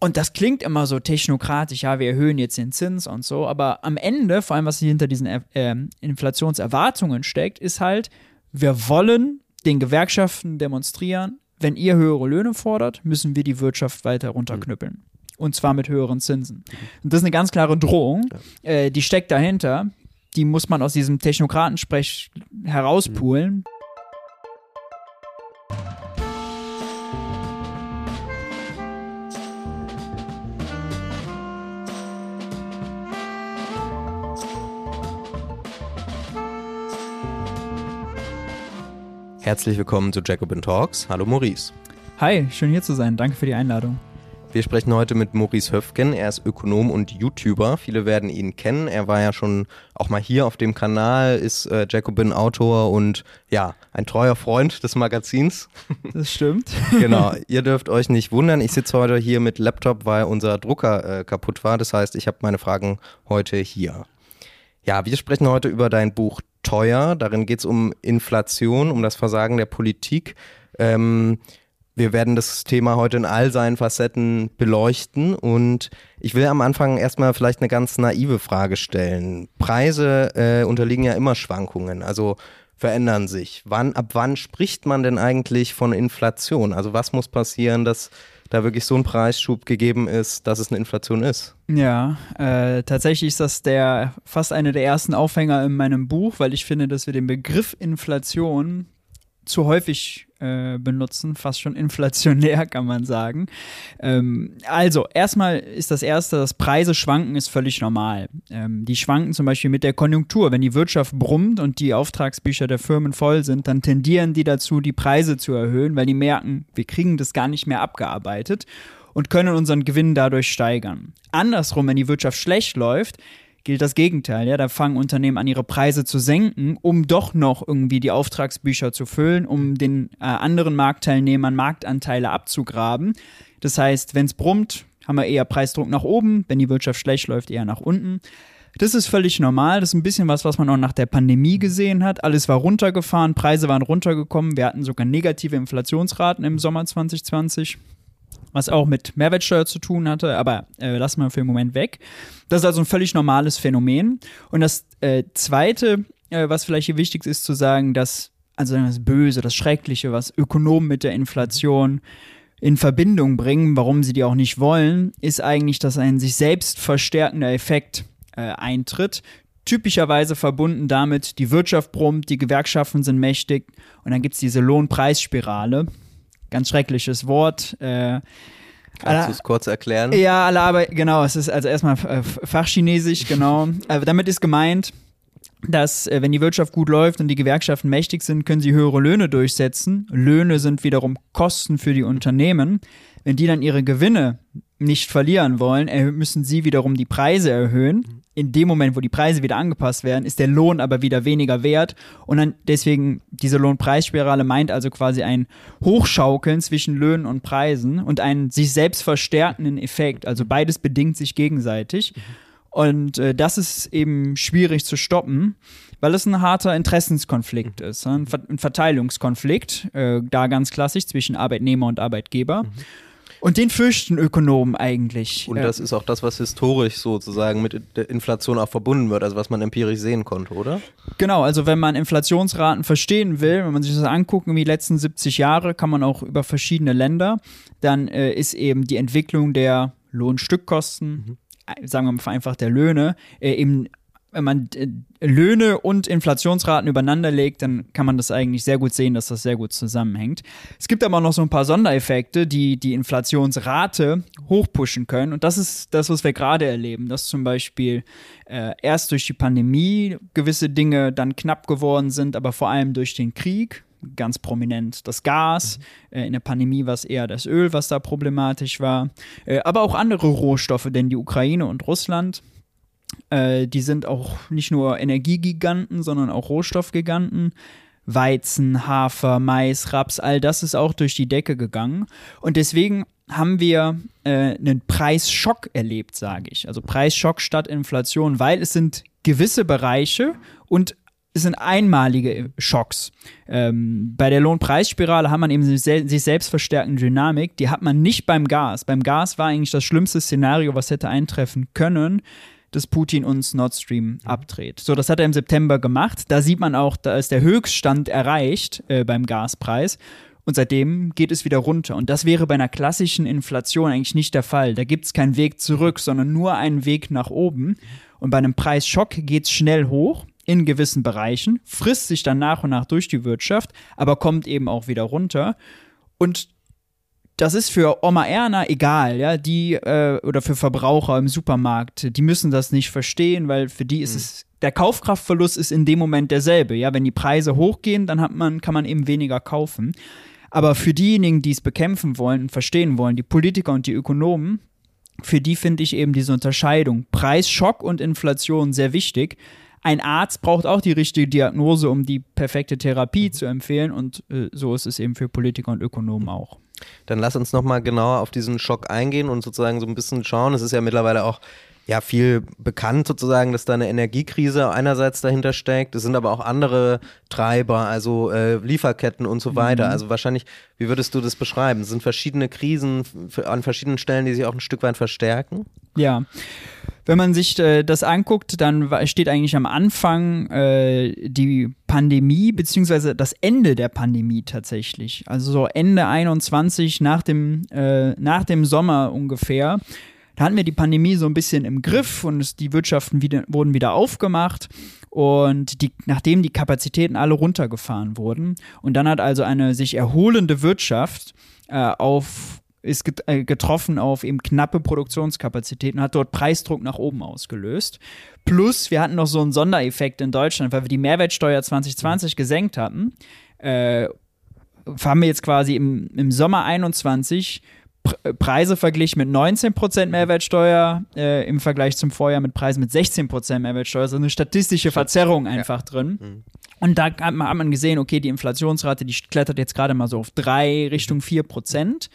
Und das klingt immer so technokratisch, ja, wir erhöhen jetzt den Zins und so, aber am Ende, vor allem was hinter diesen äh, Inflationserwartungen steckt, ist halt, wir wollen den Gewerkschaften demonstrieren, wenn ihr höhere Löhne fordert, müssen wir die Wirtschaft weiter runterknüppeln. Mhm. Und zwar mit höheren Zinsen. Und das ist eine ganz klare Drohung, äh, die steckt dahinter. Die muss man aus diesem Technokratensprech herauspulen. Mhm. Herzlich willkommen zu Jacobin Talks. Hallo Maurice. Hi, schön hier zu sein. Danke für die Einladung. Wir sprechen heute mit Maurice Höfgen. Er ist Ökonom und YouTuber. Viele werden ihn kennen. Er war ja schon auch mal hier auf dem Kanal, ist äh, Jacobin Autor und ja, ein treuer Freund des Magazins. Das stimmt. genau. Ihr dürft euch nicht wundern. Ich sitze heute hier mit Laptop, weil unser Drucker äh, kaputt war. Das heißt, ich habe meine Fragen heute hier. Ja, wir sprechen heute über dein Buch teuer. Darin geht es um Inflation, um das Versagen der Politik. Ähm, wir werden das Thema heute in all seinen Facetten beleuchten und ich will am Anfang erstmal vielleicht eine ganz naive Frage stellen. Preise äh, unterliegen ja immer Schwankungen, also verändern sich. Wann, ab wann spricht man denn eigentlich von Inflation? Also was muss passieren, dass da wirklich so ein Preisschub gegeben ist, dass es eine Inflation ist. Ja, äh, tatsächlich ist das der fast eine der ersten Aufhänger in meinem Buch, weil ich finde, dass wir den Begriff Inflation zu häufig äh, benutzen, fast schon inflationär, kann man sagen. Ähm, also, erstmal ist das Erste, dass Preise schwanken, ist völlig normal. Ähm, die schwanken zum Beispiel mit der Konjunktur. Wenn die Wirtschaft brummt und die Auftragsbücher der Firmen voll sind, dann tendieren die dazu, die Preise zu erhöhen, weil die merken, wir kriegen das gar nicht mehr abgearbeitet und können unseren Gewinn dadurch steigern. Andersrum, wenn die Wirtschaft schlecht läuft, gilt das Gegenteil. Ja, da fangen Unternehmen an, ihre Preise zu senken, um doch noch irgendwie die Auftragsbücher zu füllen, um den äh, anderen Marktteilnehmern Marktanteile abzugraben. Das heißt, wenn es brummt, haben wir eher Preisdruck nach oben, wenn die Wirtschaft schlecht läuft, eher nach unten. Das ist völlig normal. Das ist ein bisschen was, was man auch nach der Pandemie gesehen hat. Alles war runtergefahren, Preise waren runtergekommen. Wir hatten sogar negative Inflationsraten im Sommer 2020 was auch mit Mehrwertsteuer zu tun hatte, aber äh, lassen wir für den Moment weg. Das ist also ein völlig normales Phänomen. Und das äh, Zweite, äh, was vielleicht hier wichtig ist zu sagen, dass, also das Böse, das Schreckliche, was Ökonomen mit der Inflation in Verbindung bringen, warum sie die auch nicht wollen, ist eigentlich, dass ein sich selbst verstärkender Effekt äh, eintritt. Typischerweise verbunden damit, die Wirtschaft brummt, die Gewerkschaften sind mächtig und dann gibt es diese Lohnpreisspirale ganz schreckliches Wort. Äh, Kannst du es kurz erklären? Ja, alle Arbeit, genau, es ist also erstmal äh, Fachchinesisch, genau. also damit ist gemeint, dass äh, wenn die Wirtschaft gut läuft und die Gewerkschaften mächtig sind, können sie höhere Löhne durchsetzen. Löhne sind wiederum Kosten für die Unternehmen. Wenn die dann ihre Gewinne nicht verlieren wollen, müssen sie wiederum die Preise erhöhen. In dem Moment, wo die Preise wieder angepasst werden, ist der Lohn aber wieder weniger wert. Und dann deswegen, diese Lohnpreisspirale meint also quasi ein Hochschaukeln zwischen Löhnen und Preisen und einen sich selbst verstärkenden Effekt. Also beides bedingt sich gegenseitig. Und äh, das ist eben schwierig zu stoppen, weil es ein harter Interessenskonflikt ist. Ein, Ver ein Verteilungskonflikt, äh, da ganz klassisch zwischen Arbeitnehmer und Arbeitgeber. Mhm. Und den fürchten Ökonomen eigentlich. Und das ist auch das, was historisch sozusagen mit der Inflation auch verbunden wird, also was man empirisch sehen konnte, oder? Genau, also wenn man Inflationsraten verstehen will, wenn man sich das anguckt, wie die letzten 70 Jahre, kann man auch über verschiedene Länder, dann äh, ist eben die Entwicklung der Lohnstückkosten, mhm sagen wir mal vereinfacht der Löhne, äh, eben wenn man äh, Löhne und Inflationsraten übereinander legt, dann kann man das eigentlich sehr gut sehen, dass das sehr gut zusammenhängt. Es gibt aber noch so ein paar Sondereffekte, die die Inflationsrate hochpushen können. Und das ist das, was wir gerade erleben, dass zum Beispiel äh, erst durch die Pandemie gewisse Dinge dann knapp geworden sind, aber vor allem durch den Krieg, ganz prominent das Gas. Mhm. In der Pandemie war es eher das Öl, was da problematisch war. Äh, aber auch andere Rohstoffe, denn die Ukraine und Russland äh, die sind auch nicht nur Energiegiganten, sondern auch Rohstoffgiganten. Weizen, Hafer, Mais, Raps, all das ist auch durch die Decke gegangen. Und deswegen haben wir äh, einen Preisschock erlebt, sage ich. Also Preisschock statt Inflation, weil es sind gewisse Bereiche und es sind einmalige Schocks. Ähm, bei der Lohnpreisspirale hat man eben sich selbst verstärkende Dynamik, die hat man nicht beim Gas. Beim Gas war eigentlich das schlimmste Szenario, was hätte eintreffen können dass Putin uns Nord Stream mhm. abdreht. So, das hat er im September gemacht. Da sieht man auch, da ist der Höchststand erreicht äh, beim Gaspreis. Und seitdem geht es wieder runter. Und das wäre bei einer klassischen Inflation eigentlich nicht der Fall. Da gibt es keinen Weg zurück, sondern nur einen Weg nach oben. Und bei einem Preisschock geht es schnell hoch in gewissen Bereichen, frisst sich dann nach und nach durch die Wirtschaft, aber kommt eben auch wieder runter. Und das ist für Oma Erna egal, ja, die äh, oder für Verbraucher im Supermarkt, die müssen das nicht verstehen, weil für die ist mhm. es der Kaufkraftverlust ist in dem Moment derselbe, ja, wenn die Preise hochgehen, dann hat man kann man eben weniger kaufen. Aber für diejenigen, die es bekämpfen wollen und verstehen wollen, die Politiker und die Ökonomen, für die finde ich eben diese Unterscheidung Preisschock und Inflation sehr wichtig, ein Arzt braucht auch die richtige Diagnose, um die perfekte Therapie mhm. zu empfehlen. Und äh, so ist es eben für Politiker und Ökonomen auch. Dann lass uns nochmal genauer auf diesen Schock eingehen und sozusagen so ein bisschen schauen. Es ist ja mittlerweile auch ja viel bekannt sozusagen, dass da eine Energiekrise einerseits dahinter steckt. Es sind aber auch andere Treiber, also äh, Lieferketten und so weiter. Mhm. Also wahrscheinlich, wie würdest du das beschreiben? Es sind verschiedene Krisen an verschiedenen Stellen, die sich auch ein Stück weit verstärken? Ja. Wenn man sich äh, das anguckt, dann steht eigentlich am Anfang äh, die Pandemie beziehungsweise das Ende der Pandemie tatsächlich. Also so Ende 21 nach dem, äh, nach dem Sommer ungefähr da hatten wir die Pandemie so ein bisschen im Griff und es, die Wirtschaften wieder, wurden wieder aufgemacht. Und die, nachdem die Kapazitäten alle runtergefahren wurden und dann hat also eine sich erholende Wirtschaft äh, auf ist äh, getroffen auf eben knappe Produktionskapazitäten, hat dort Preisdruck nach oben ausgelöst. Plus, wir hatten noch so einen Sondereffekt in Deutschland, weil wir die Mehrwertsteuer 2020 gesenkt hatten. Äh, haben wir jetzt quasi im, im Sommer 21 Preise verglichen mit 19% Mehrwertsteuer äh, im Vergleich zum Vorjahr mit Preisen mit 16% Mehrwertsteuer. So eine statistische Verzerrung einfach ja. drin. Mhm. Und da hat man, hat man, gesehen, okay, die Inflationsrate, die klettert jetzt gerade mal so auf 3 Richtung 4%.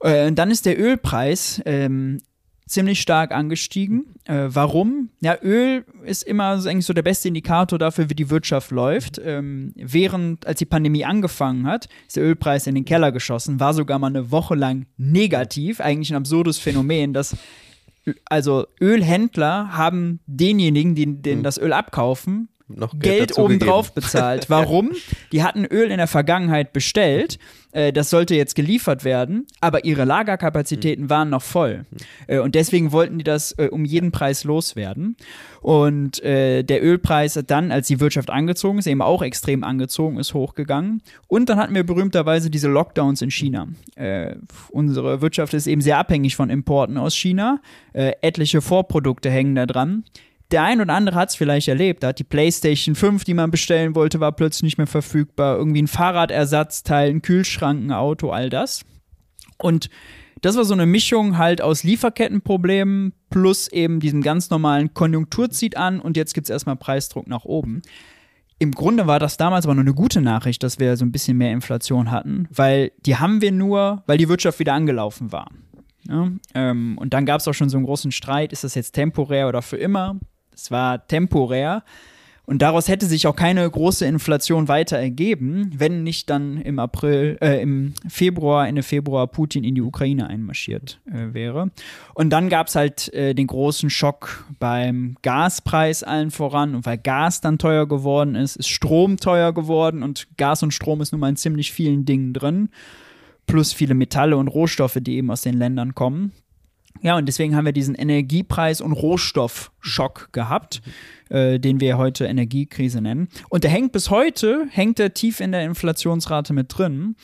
Äh, dann ist der Ölpreis ähm, ziemlich stark angestiegen. Äh, warum? Ja, Öl ist immer eigentlich so der beste Indikator dafür, wie die Wirtschaft läuft. Ähm, während, als die Pandemie angefangen hat, ist der Ölpreis in den Keller geschossen, war sogar mal eine Woche lang negativ. Eigentlich ein absurdes Phänomen, dass also Ölhändler haben denjenigen, die denen mhm. das Öl abkaufen, noch Geld, Geld obendrauf bezahlt. Warum? Die hatten Öl in der Vergangenheit bestellt, äh, das sollte jetzt geliefert werden, aber ihre Lagerkapazitäten mhm. waren noch voll. Mhm. Äh, und deswegen wollten die das äh, um jeden Preis loswerden. Und äh, der Ölpreis dann, als die Wirtschaft angezogen ist, eben auch extrem angezogen ist, hochgegangen. Und dann hatten wir berühmterweise diese Lockdowns in China. Unsere Wirtschaft ist eben sehr abhängig von Importen aus China. Etliche Vorprodukte hängen da dran der ein oder andere hat es vielleicht erlebt. Da hat die PlayStation 5, die man bestellen wollte, war plötzlich nicht mehr verfügbar. Irgendwie ein Fahrradersatzteil, ein Kühlschrank, ein Auto, all das. Und das war so eine Mischung halt aus Lieferkettenproblemen plus eben diesem ganz normalen Konjunktur zieht an und jetzt gibt es erstmal Preisdruck nach oben. Im Grunde war das damals aber nur eine gute Nachricht, dass wir so ein bisschen mehr Inflation hatten, weil die haben wir nur, weil die Wirtschaft wieder angelaufen war. Ja, ähm, und dann gab es auch schon so einen großen Streit, ist das jetzt temporär oder für immer? Es war temporär. Und daraus hätte sich auch keine große Inflation weiter ergeben, wenn nicht dann im April, äh, im Februar, Ende Februar Putin in die Ukraine einmarschiert äh, wäre. Und dann gab es halt äh, den großen Schock beim Gaspreis allen voran. Und weil Gas dann teuer geworden ist, ist Strom teuer geworden und Gas und Strom ist nun mal in ziemlich vielen Dingen drin. Plus viele Metalle und Rohstoffe, die eben aus den Ländern kommen. Ja, und deswegen haben wir diesen Energiepreis- und Rohstoffschock gehabt, äh, den wir heute Energiekrise nennen. Und der hängt bis heute, hängt er tief in der Inflationsrate mit drin,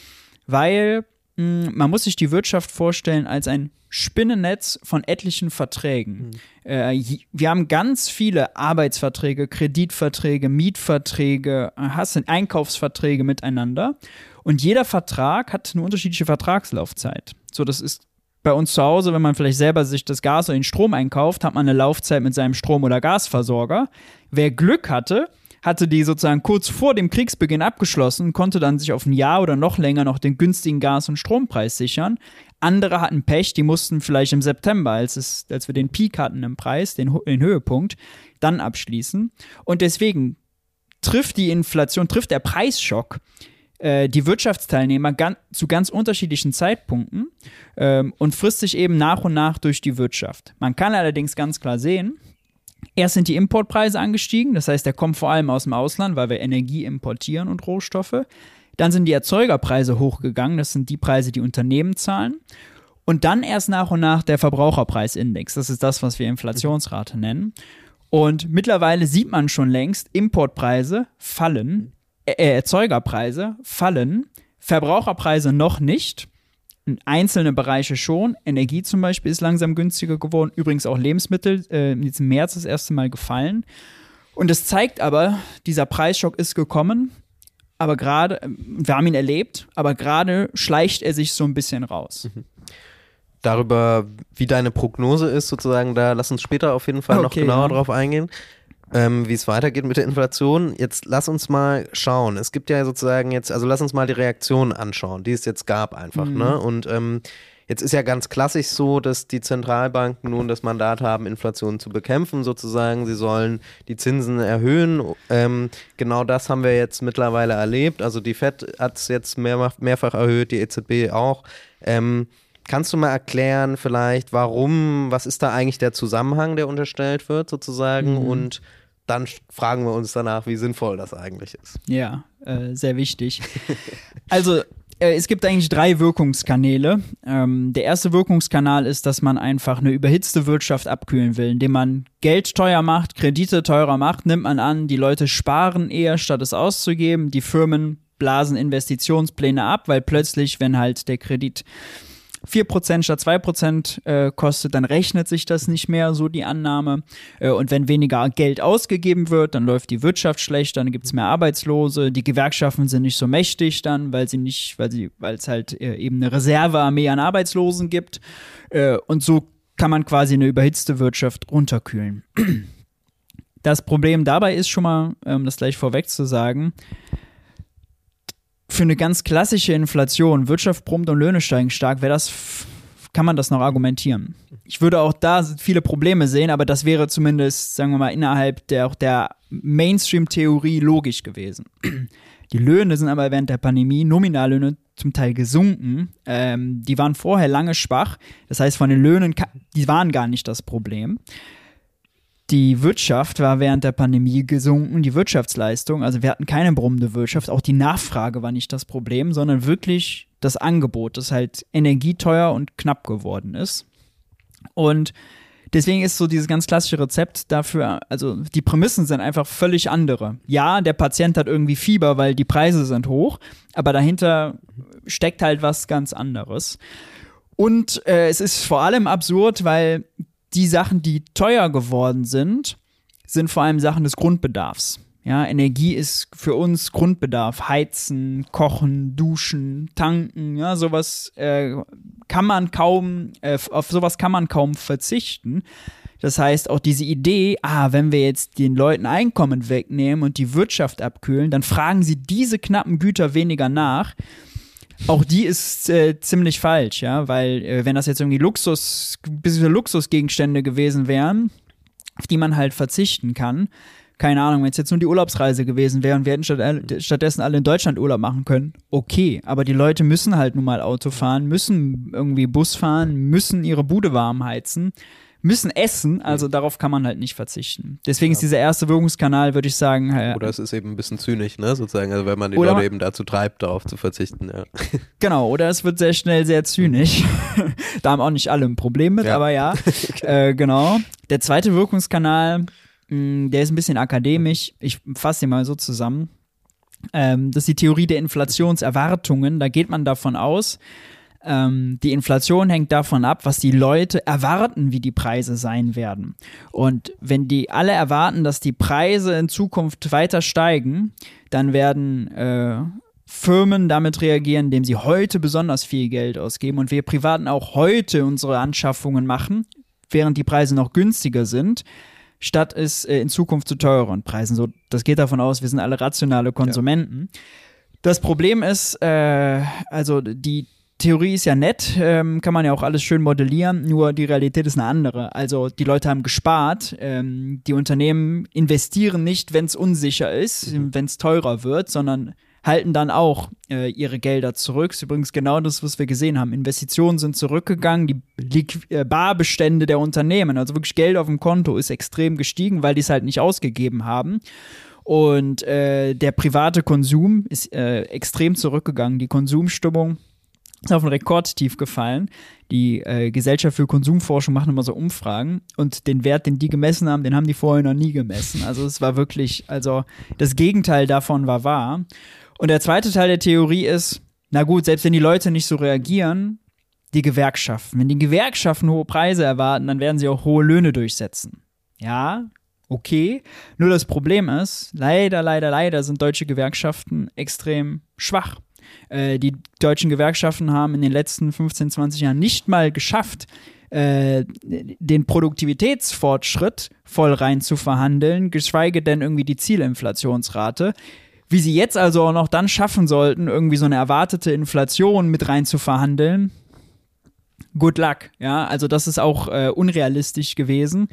weil mh, hm, man muss sich die Wirtschaft vorstellen als ein Spinnennetz von etlichen Verträgen. Mhm. Äh, wir haben ganz viele Arbeitsverträge, Kreditverträge, Mietverträge, hast Einkaufsverträge miteinander. Und jeder Vertrag hat eine unterschiedliche Vertragslaufzeit. So, das ist bei uns zu Hause, wenn man vielleicht selber sich das Gas oder den Strom einkauft, hat man eine Laufzeit mit seinem Strom- oder Gasversorger. Wer Glück hatte, hatte die sozusagen kurz vor dem Kriegsbeginn abgeschlossen, konnte dann sich auf ein Jahr oder noch länger noch den günstigen Gas- und Strompreis sichern. Andere hatten Pech, die mussten vielleicht im September, als, es, als wir den Peak hatten im Preis, den, den Höhepunkt, dann abschließen. Und deswegen trifft die Inflation, trifft der Preisschock äh, die Wirtschaftsteilnehmer gan zu ganz unterschiedlichen Zeitpunkten ähm, und frisst sich eben nach und nach durch die Wirtschaft. Man kann allerdings ganz klar sehen, Erst sind die Importpreise angestiegen, das heißt, der kommt vor allem aus dem Ausland, weil wir Energie importieren und Rohstoffe. Dann sind die Erzeugerpreise hochgegangen, das sind die Preise, die Unternehmen zahlen. Und dann erst nach und nach der Verbraucherpreisindex, das ist das, was wir Inflationsrate nennen. Und mittlerweile sieht man schon längst, Importpreise fallen, Erzeugerpreise fallen, Verbraucherpreise noch nicht. Einzelne Bereiche schon. Energie zum Beispiel ist langsam günstiger geworden. Übrigens auch Lebensmittel. Äh, jetzt im März das erste Mal gefallen. Und es zeigt aber, dieser Preisschock ist gekommen. Aber gerade, wir haben ihn erlebt, aber gerade schleicht er sich so ein bisschen raus. Mhm. Darüber, wie deine Prognose ist, sozusagen, da lass uns später auf jeden Fall okay, noch genauer ja. drauf eingehen ähm, wie es weitergeht mit der Inflation. Jetzt lass uns mal schauen. Es gibt ja sozusagen jetzt, also lass uns mal die Reaktionen anschauen, die es jetzt gab einfach. Mhm. Ne? Und ähm, Jetzt ist ja ganz klassisch so, dass die Zentralbanken nun das Mandat haben, Inflation zu bekämpfen, sozusagen. Sie sollen die Zinsen erhöhen. Ähm, genau das haben wir jetzt mittlerweile erlebt. Also die FED hat es jetzt mehrfach, mehrfach erhöht, die EZB auch. Ähm, kannst du mal erklären, vielleicht, warum, was ist da eigentlich der Zusammenhang, der unterstellt wird, sozusagen? Mhm. Und dann fragen wir uns danach, wie sinnvoll das eigentlich ist. Ja, äh, sehr wichtig. also äh, es gibt eigentlich drei Wirkungskanäle. Ähm, der erste Wirkungskanal ist, dass man einfach eine überhitzte Wirtschaft abkühlen will, indem man Geld teuer macht, Kredite teurer macht, nimmt man an, die Leute sparen eher, statt es auszugeben, die Firmen blasen Investitionspläne ab, weil plötzlich, wenn halt der Kredit 4% statt 2% äh, kostet, dann rechnet sich das nicht mehr, so die Annahme. Äh, und wenn weniger Geld ausgegeben wird, dann läuft die Wirtschaft schlechter, dann gibt es mehr Arbeitslose, die Gewerkschaften sind nicht so mächtig dann, weil sie nicht, weil sie, weil es halt äh, eben eine Reservearmee an Arbeitslosen gibt. Äh, und so kann man quasi eine überhitzte Wirtschaft runterkühlen. Das Problem dabei ist schon mal, um das gleich vorweg zu sagen, für eine ganz klassische Inflation, Wirtschaft brummt und Löhne steigen stark, wäre das, kann man das noch argumentieren. Ich würde auch da viele Probleme sehen, aber das wäre zumindest, sagen wir mal, innerhalb der, der Mainstream-Theorie logisch gewesen. Die Löhne sind aber während der Pandemie, Nominallöhne, zum Teil gesunken. Ähm, die waren vorher lange schwach. Das heißt, von den Löhnen, die waren gar nicht das Problem. Die Wirtschaft war während der Pandemie gesunken, die Wirtschaftsleistung, also wir hatten keine brummende Wirtschaft, auch die Nachfrage war nicht das Problem, sondern wirklich das Angebot, das halt energieteuer und knapp geworden ist. Und deswegen ist so dieses ganz klassische Rezept dafür, also die Prämissen sind einfach völlig andere. Ja, der Patient hat irgendwie Fieber, weil die Preise sind hoch, aber dahinter steckt halt was ganz anderes. Und äh, es ist vor allem absurd, weil die Sachen, die teuer geworden sind, sind vor allem Sachen des Grundbedarfs. Ja, Energie ist für uns Grundbedarf. Heizen, kochen, duschen, tanken, ja, sowas äh, kann man kaum, äh, auf sowas kann man kaum verzichten. Das heißt, auch diese Idee, ah, wenn wir jetzt den Leuten Einkommen wegnehmen und die Wirtschaft abkühlen, dann fragen sie diese knappen Güter weniger nach auch die ist äh, ziemlich falsch, ja, weil äh, wenn das jetzt irgendwie Luxus, bisschen Luxusgegenstände gewesen wären, auf die man halt verzichten kann, keine Ahnung, wenn es jetzt nur die Urlaubsreise gewesen wäre und wir hätten statt, äh, stattdessen alle in Deutschland Urlaub machen können, okay, aber die Leute müssen halt nun mal Auto fahren, müssen irgendwie Bus fahren, müssen ihre Bude warm heizen müssen essen, also mhm. darauf kann man halt nicht verzichten. Deswegen ja. ist dieser erste Wirkungskanal, würde ich sagen. Ja. Oder es ist eben ein bisschen zynisch, ne, sozusagen, also wenn man die oder Leute eben dazu treibt, darauf zu verzichten, ja. Genau, oder es wird sehr schnell sehr zynisch. da haben auch nicht alle ein Problem mit, ja. aber ja, äh, genau. Der zweite Wirkungskanal, mh, mm, der ist ein bisschen akademisch. Ich fasse den mal so zusammen. Ähm, das ist die Theorie der Inflationserwartungen. Da geht man davon aus, ähm, die Inflation hängt davon ab, was die Leute erwarten, wie die Preise sein werden. Und wenn die alle erwarten, dass die Preise in Zukunft weiter steigen, dann werden äh, Firmen damit reagieren, indem sie heute besonders viel Geld ausgeben und wir Privaten auch heute unsere Anschaffungen machen, während die Preise noch günstiger sind statt es äh, in Zukunft zu teuren Preisen. So, das geht davon aus, wir sind alle rationale Konsumenten. Ja. Das Problem ist, äh, also die Theorie ist ja nett, ähm, kann man ja auch alles schön modellieren, nur die Realität ist eine andere. Also die Leute haben gespart, ähm, die Unternehmen investieren nicht, wenn es unsicher ist, mhm. wenn es teurer wird, sondern halten dann auch äh, ihre Gelder zurück. Das ist übrigens genau das, was wir gesehen haben. Investitionen sind zurückgegangen, die Liqu äh, Barbestände der Unternehmen, also wirklich Geld auf dem Konto, ist extrem gestiegen, weil die es halt nicht ausgegeben haben. Und äh, der private Konsum ist äh, extrem zurückgegangen. Die Konsumstimmung ist auf ein Rekordtief gefallen. Die äh, Gesellschaft für Konsumforschung macht immer so Umfragen und den Wert, den die gemessen haben, den haben die vorher noch nie gemessen. Also es war wirklich, also das Gegenteil davon war wahr. Und der zweite Teil der Theorie ist, na gut, selbst wenn die Leute nicht so reagieren, die Gewerkschaften. Wenn die Gewerkschaften hohe Preise erwarten, dann werden sie auch hohe Löhne durchsetzen. Ja, okay. Nur das Problem ist, leider, leider, leider sind deutsche Gewerkschaften extrem schwach. Äh, die deutschen Gewerkschaften haben in den letzten 15, 20 Jahren nicht mal geschafft, äh, den Produktivitätsfortschritt voll rein zu verhandeln, geschweige denn irgendwie die Zielinflationsrate. Wie sie jetzt also auch noch dann schaffen sollten, irgendwie so eine erwartete Inflation mit rein zu verhandeln, good luck. Ja, also das ist auch äh, unrealistisch gewesen.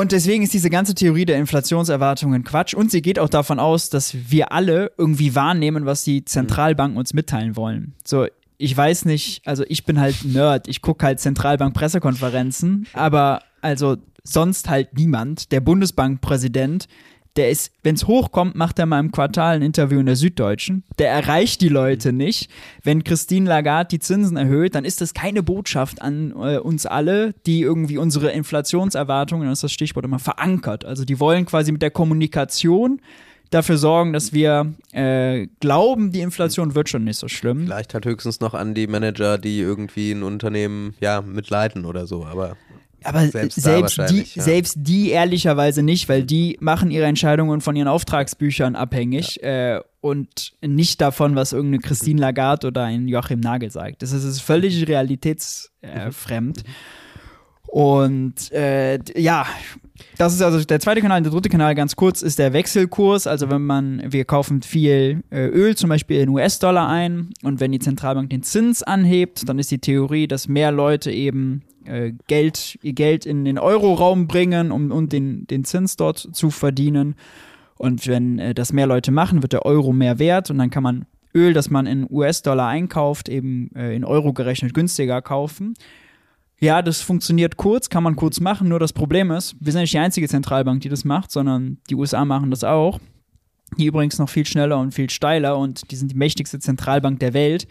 Und deswegen ist diese ganze Theorie der Inflationserwartungen Quatsch. Und sie geht auch davon aus, dass wir alle irgendwie wahrnehmen, was die Zentralbanken uns mitteilen wollen. So, ich weiß nicht, also ich bin halt Nerd, ich gucke halt Zentralbank-Pressekonferenzen, aber also sonst halt niemand. Der Bundesbankpräsident der ist, wenn es hochkommt, macht er mal im Quartal ein Interview in der Süddeutschen. Der erreicht die Leute nicht. Wenn Christine Lagarde die Zinsen erhöht, dann ist das keine Botschaft an äh, uns alle, die irgendwie unsere Inflationserwartungen, das ist das Stichwort immer, verankert. Also die wollen quasi mit der Kommunikation dafür sorgen, dass wir äh, glauben, die Inflation wird schon nicht so schlimm. Vielleicht halt höchstens noch an die Manager, die irgendwie ein Unternehmen ja mitleiden oder so, aber aber selbst, selbst die, ja. selbst die ehrlicherweise nicht, weil die machen ihre Entscheidungen von ihren Auftragsbüchern abhängig ja. äh, und nicht davon, was irgendeine Christine Lagarde oder ein Joachim Nagel sagt. Das ist, völlig realitätsfremd. Äh, und äh, ja, das ist also der zweite Kanal. Der dritte Kanal, ganz kurz, ist der Wechselkurs. Also wenn man, wir kaufen viel äh, Öl zum Beispiel in US-Dollar ein und wenn die Zentralbank den Zins anhebt, dann ist die Theorie, dass mehr Leute eben äh, Geld, ihr Geld in den Euroraum bringen, um, um den, den Zins dort zu verdienen. Und wenn äh, das mehr Leute machen, wird der Euro mehr wert und dann kann man Öl, das man in US-Dollar einkauft, eben äh, in Euro gerechnet günstiger kaufen. Ja, das funktioniert kurz, kann man kurz machen, nur das Problem ist, wir sind nicht die einzige Zentralbank, die das macht, sondern die USA machen das auch. Die übrigens noch viel schneller und viel steiler und die sind die mächtigste Zentralbank der Welt.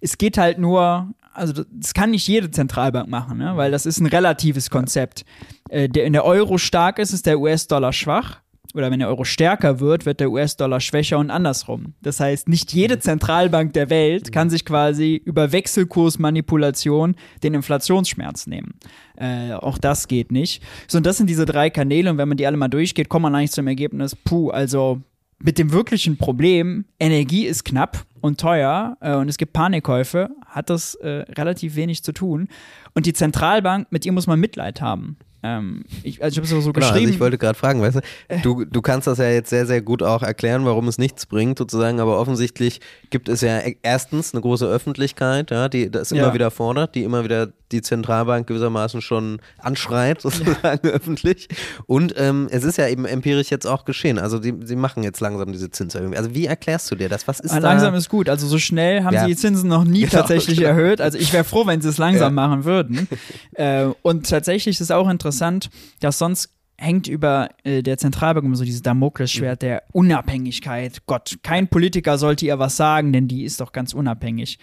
Es geht halt nur also das kann nicht jede Zentralbank machen, ne? weil das ist ein relatives Konzept. Äh, der, in der Euro stark ist, ist der US-Dollar schwach. Oder wenn der Euro stärker wird, wird der US-Dollar schwächer und andersrum. Das heißt, nicht jede Zentralbank der Welt kann sich quasi über Wechselkursmanipulation den Inflationsschmerz nehmen. Äh, auch das geht nicht. So, und das sind diese drei Kanäle. Und wenn man die alle mal durchgeht, kommt man eigentlich zum Ergebnis, puh, also mit dem wirklichen Problem, Energie ist knapp und teuer äh, und es gibt Panikkäufe, hat das äh, relativ wenig zu tun. Und die Zentralbank, mit ihr muss man Mitleid haben. Ähm, ich, also ich habe es so genau, geschrieben. Also ich wollte gerade fragen, weißt du, du, du kannst das ja jetzt sehr, sehr gut auch erklären, warum es nichts bringt, sozusagen, aber offensichtlich gibt es ja e-, erstens eine große Öffentlichkeit, ja, die das immer ja. wieder fordert, die immer wieder die Zentralbank gewissermaßen schon anschreit, sozusagen ja. öffentlich. Und ähm, es ist ja eben empirisch jetzt auch geschehen. Also die, sie machen jetzt langsam diese Zinserhöhung. Also wie erklärst du dir das? Was ist ah, Langsam ist gut. Also so schnell haben ja. sie die Zinsen noch nie genau, tatsächlich genau. erhöht. Also ich wäre froh, wenn sie es langsam machen würden. äh, und tatsächlich ist es auch interessant, dass sonst hängt über äh, der Zentralbank immer so dieses Damoklesschwert der Unabhängigkeit. Gott, kein Politiker sollte ihr was sagen, denn die ist doch ganz unabhängig.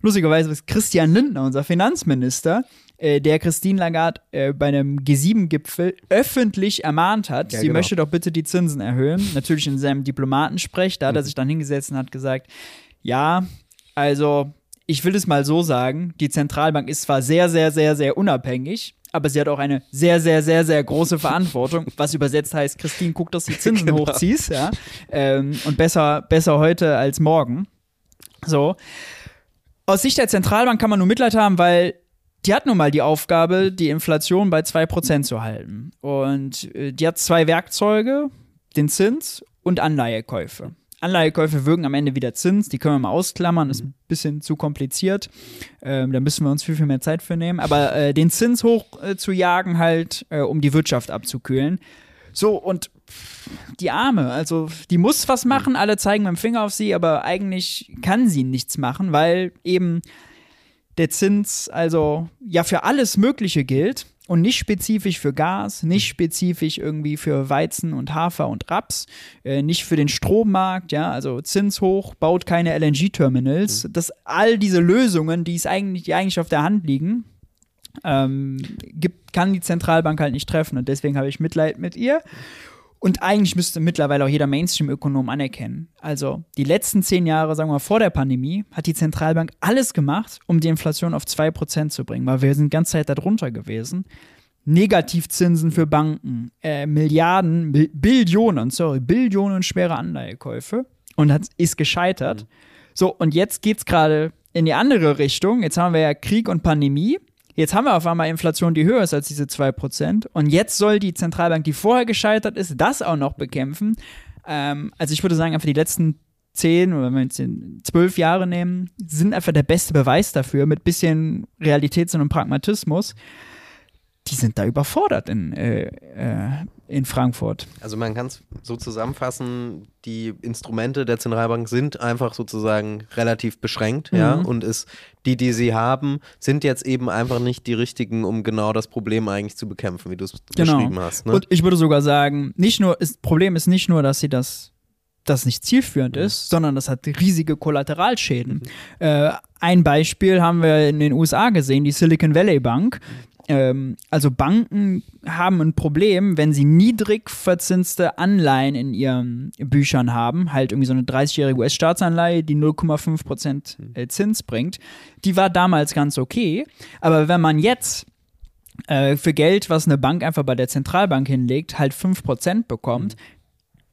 Lustigerweise ist Christian Lindner, unser Finanzminister, äh, der Christine Lagarde äh, bei einem G7-Gipfel öffentlich ermahnt hat, ja, sie genau. möchte doch bitte die Zinsen erhöhen. Natürlich in seinem Diplomatensprech, da hat er mhm. sich dann hingesetzt und hat gesagt, ja, also ich will es mal so sagen, die Zentralbank ist zwar sehr, sehr, sehr, sehr unabhängig, aber sie hat auch eine sehr, sehr, sehr, sehr große Verantwortung, was übersetzt heißt, Christine, guck, dass du die Zinsen genau. hochziehst, ja. Ähm, und besser, besser heute als morgen. So. Aus Sicht der Zentralbank kann man nur Mitleid haben, weil die hat nun mal die Aufgabe, die Inflation bei 2% zu halten. Und äh, die hat zwei Werkzeuge, den Zins und Anleihekäufe. Anleihekäufe wirken am Ende wieder Zins, die können wir mal ausklammern, ist ein bisschen zu kompliziert. Ähm, da müssen wir uns viel, viel mehr Zeit für nehmen. Aber äh, den Zins hoch äh, zu jagen, halt, äh, um die Wirtschaft abzukühlen. So, und die Arme, also die muss was machen, alle zeigen mit dem Finger auf sie, aber eigentlich kann sie nichts machen, weil eben der Zins also ja für alles Mögliche gilt und nicht spezifisch für Gas, nicht spezifisch irgendwie für Weizen und Hafer und Raps, äh, nicht für den Strommarkt, ja, also Zins hoch, baut keine LNG-Terminals. Mhm. Das all diese Lösungen, die es eigentlich, die eigentlich auf der Hand liegen, ähm, gibt, kann die Zentralbank halt nicht treffen und deswegen habe ich Mitleid mit ihr. Und eigentlich müsste mittlerweile auch jeder Mainstream-Ökonom anerkennen. Also die letzten zehn Jahre, sagen wir mal, vor der Pandemie, hat die Zentralbank alles gemacht, um die Inflation auf 2% zu bringen, weil wir sind die ganze Zeit darunter gewesen. Negativzinsen für Banken, äh, Milliarden, Bi Billionen, sorry, Billionen schwere Anleihekäufe und hat, ist gescheitert. Mhm. So, und jetzt geht es gerade in die andere Richtung. Jetzt haben wir ja Krieg und Pandemie. Jetzt haben wir auf einmal Inflation, die höher ist als diese 2%. Und jetzt soll die Zentralbank, die vorher gescheitert ist, das auch noch bekämpfen. Ähm, also ich würde sagen, einfach die letzten zehn oder wenn wir jetzt zwölf Jahre nehmen, sind einfach der beste Beweis dafür, mit bisschen Realität und Pragmatismus die sind da überfordert in, äh, äh, in Frankfurt. Also man kann es so zusammenfassen, die Instrumente der Zentralbank sind einfach sozusagen relativ beschränkt, mhm. ja, und ist, die, die sie haben, sind jetzt eben einfach nicht die richtigen, um genau das Problem eigentlich zu bekämpfen, wie du es genau. beschrieben hast. Ne? Und ich würde sogar sagen, nicht nur, das Problem ist nicht nur, dass sie das das nicht zielführend ist, sondern das hat riesige Kollateralschäden. Mhm. Äh, ein Beispiel haben wir in den USA gesehen, die Silicon Valley Bank ähm, also Banken haben ein Problem, wenn sie niedrig verzinste Anleihen in ihren Büchern haben, halt irgendwie so eine 30-jährige US-Staatsanleihe, die 0,5 Prozent hm. äh, Zins bringt. Die war damals ganz okay, aber wenn man jetzt äh, für Geld, was eine Bank einfach bei der Zentralbank hinlegt, halt 5 Prozent bekommt, mhm.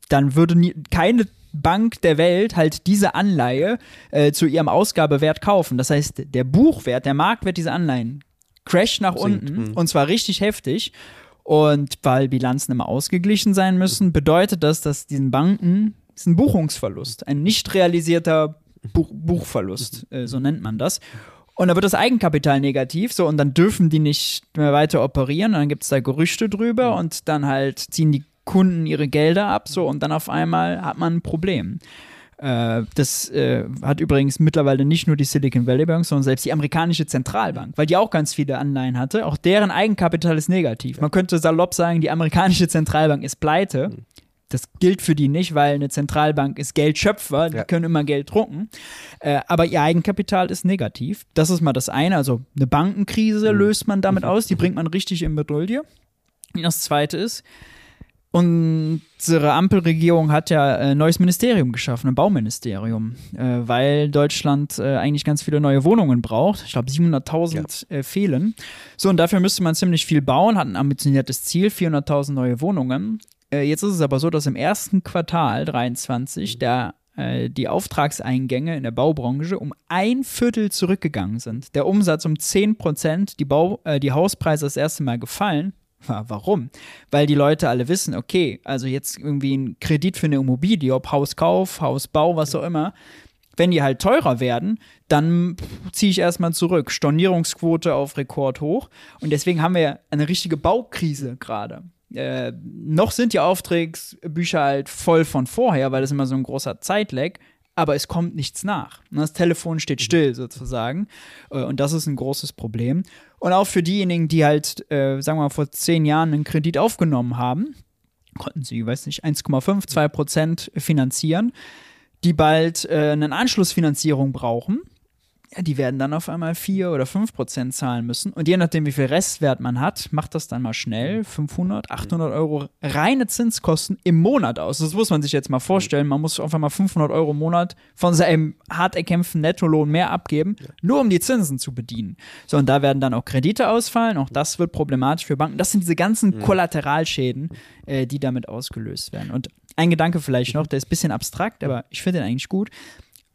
dann würde nie, keine Bank der Welt halt diese Anleihe äh, zu ihrem Ausgabewert kaufen. Das heißt, der Buchwert, der Marktwert dieser Anleihen Crash nach Sinkt. unten mhm. und zwar richtig heftig. Und weil Bilanzen immer ausgeglichen sein müssen, bedeutet das, dass diesen Banken ist ein Buchungsverlust, ein nicht realisierter Buch Buchverlust, äh, so nennt man das. Und da wird das Eigenkapital negativ, so und dann dürfen die nicht mehr weiter operieren. Und dann gibt es da Gerüchte drüber mhm. und dann halt ziehen die Kunden ihre Gelder ab, so und dann auf einmal hat man ein Problem. Äh, das äh, hat übrigens mittlerweile nicht nur die Silicon Valley Bank, sondern selbst die amerikanische Zentralbank, weil die auch ganz viele Anleihen hatte. Auch deren Eigenkapital ist negativ. Man könnte salopp sagen, die amerikanische Zentralbank ist pleite. Mhm. Das gilt für die nicht, weil eine Zentralbank ist Geldschöpfer, die ja. können immer Geld drucken. Äh, aber ihr Eigenkapital ist negativ. Das ist mal das eine. Also eine Bankenkrise mhm. löst man damit mhm. aus, die bringt man richtig in Bedrulle. Das zweite ist, Unsere Ampelregierung hat ja ein neues Ministerium geschaffen, ein Bauministerium, äh, weil Deutschland äh, eigentlich ganz viele neue Wohnungen braucht. Ich glaube, 700.000 ja. äh, fehlen. So, und dafür müsste man ziemlich viel bauen, hat ein ambitioniertes Ziel, 400.000 neue Wohnungen. Äh, jetzt ist es aber so, dass im ersten Quartal 23 mhm. der äh, die Auftragseingänge in der Baubranche um ein Viertel zurückgegangen sind. Der Umsatz um 10 Prozent, die, Bau, äh, die Hauspreise das erste Mal gefallen. Warum? Weil die Leute alle wissen, okay, also jetzt irgendwie ein Kredit für eine Immobilie, ob Hauskauf, Hausbau, was auch immer, wenn die halt teurer werden, dann ziehe ich erstmal zurück. Stornierungsquote auf Rekord hoch. Und deswegen haben wir eine richtige Baukrise gerade. Äh, noch sind die Auftragsbücher halt voll von vorher, weil das immer so ein großer Zeitlag aber es kommt nichts nach. Das Telefon steht mhm. still sozusagen. Äh, und das ist ein großes Problem. Und auch für diejenigen, die halt, äh, sagen wir mal, vor zehn Jahren einen Kredit aufgenommen haben, konnten sie, weiß nicht, 1,5, 2 Prozent finanzieren, die bald äh, eine Anschlussfinanzierung brauchen ja, die werden dann auf einmal 4 oder 5 Prozent zahlen müssen. Und je nachdem, wie viel Restwert man hat, macht das dann mal schnell 500, 800 Euro reine Zinskosten im Monat aus. Das muss man sich jetzt mal vorstellen. Man muss einfach mal 500 Euro im Monat von seinem hart erkämpften Nettolohn mehr abgeben, nur um die Zinsen zu bedienen. So, und da werden dann auch Kredite ausfallen. Auch das wird problematisch für Banken. Das sind diese ganzen Kollateralschäden, äh, die damit ausgelöst werden. Und ein Gedanke vielleicht noch, der ist ein bisschen abstrakt, aber ich finde den eigentlich gut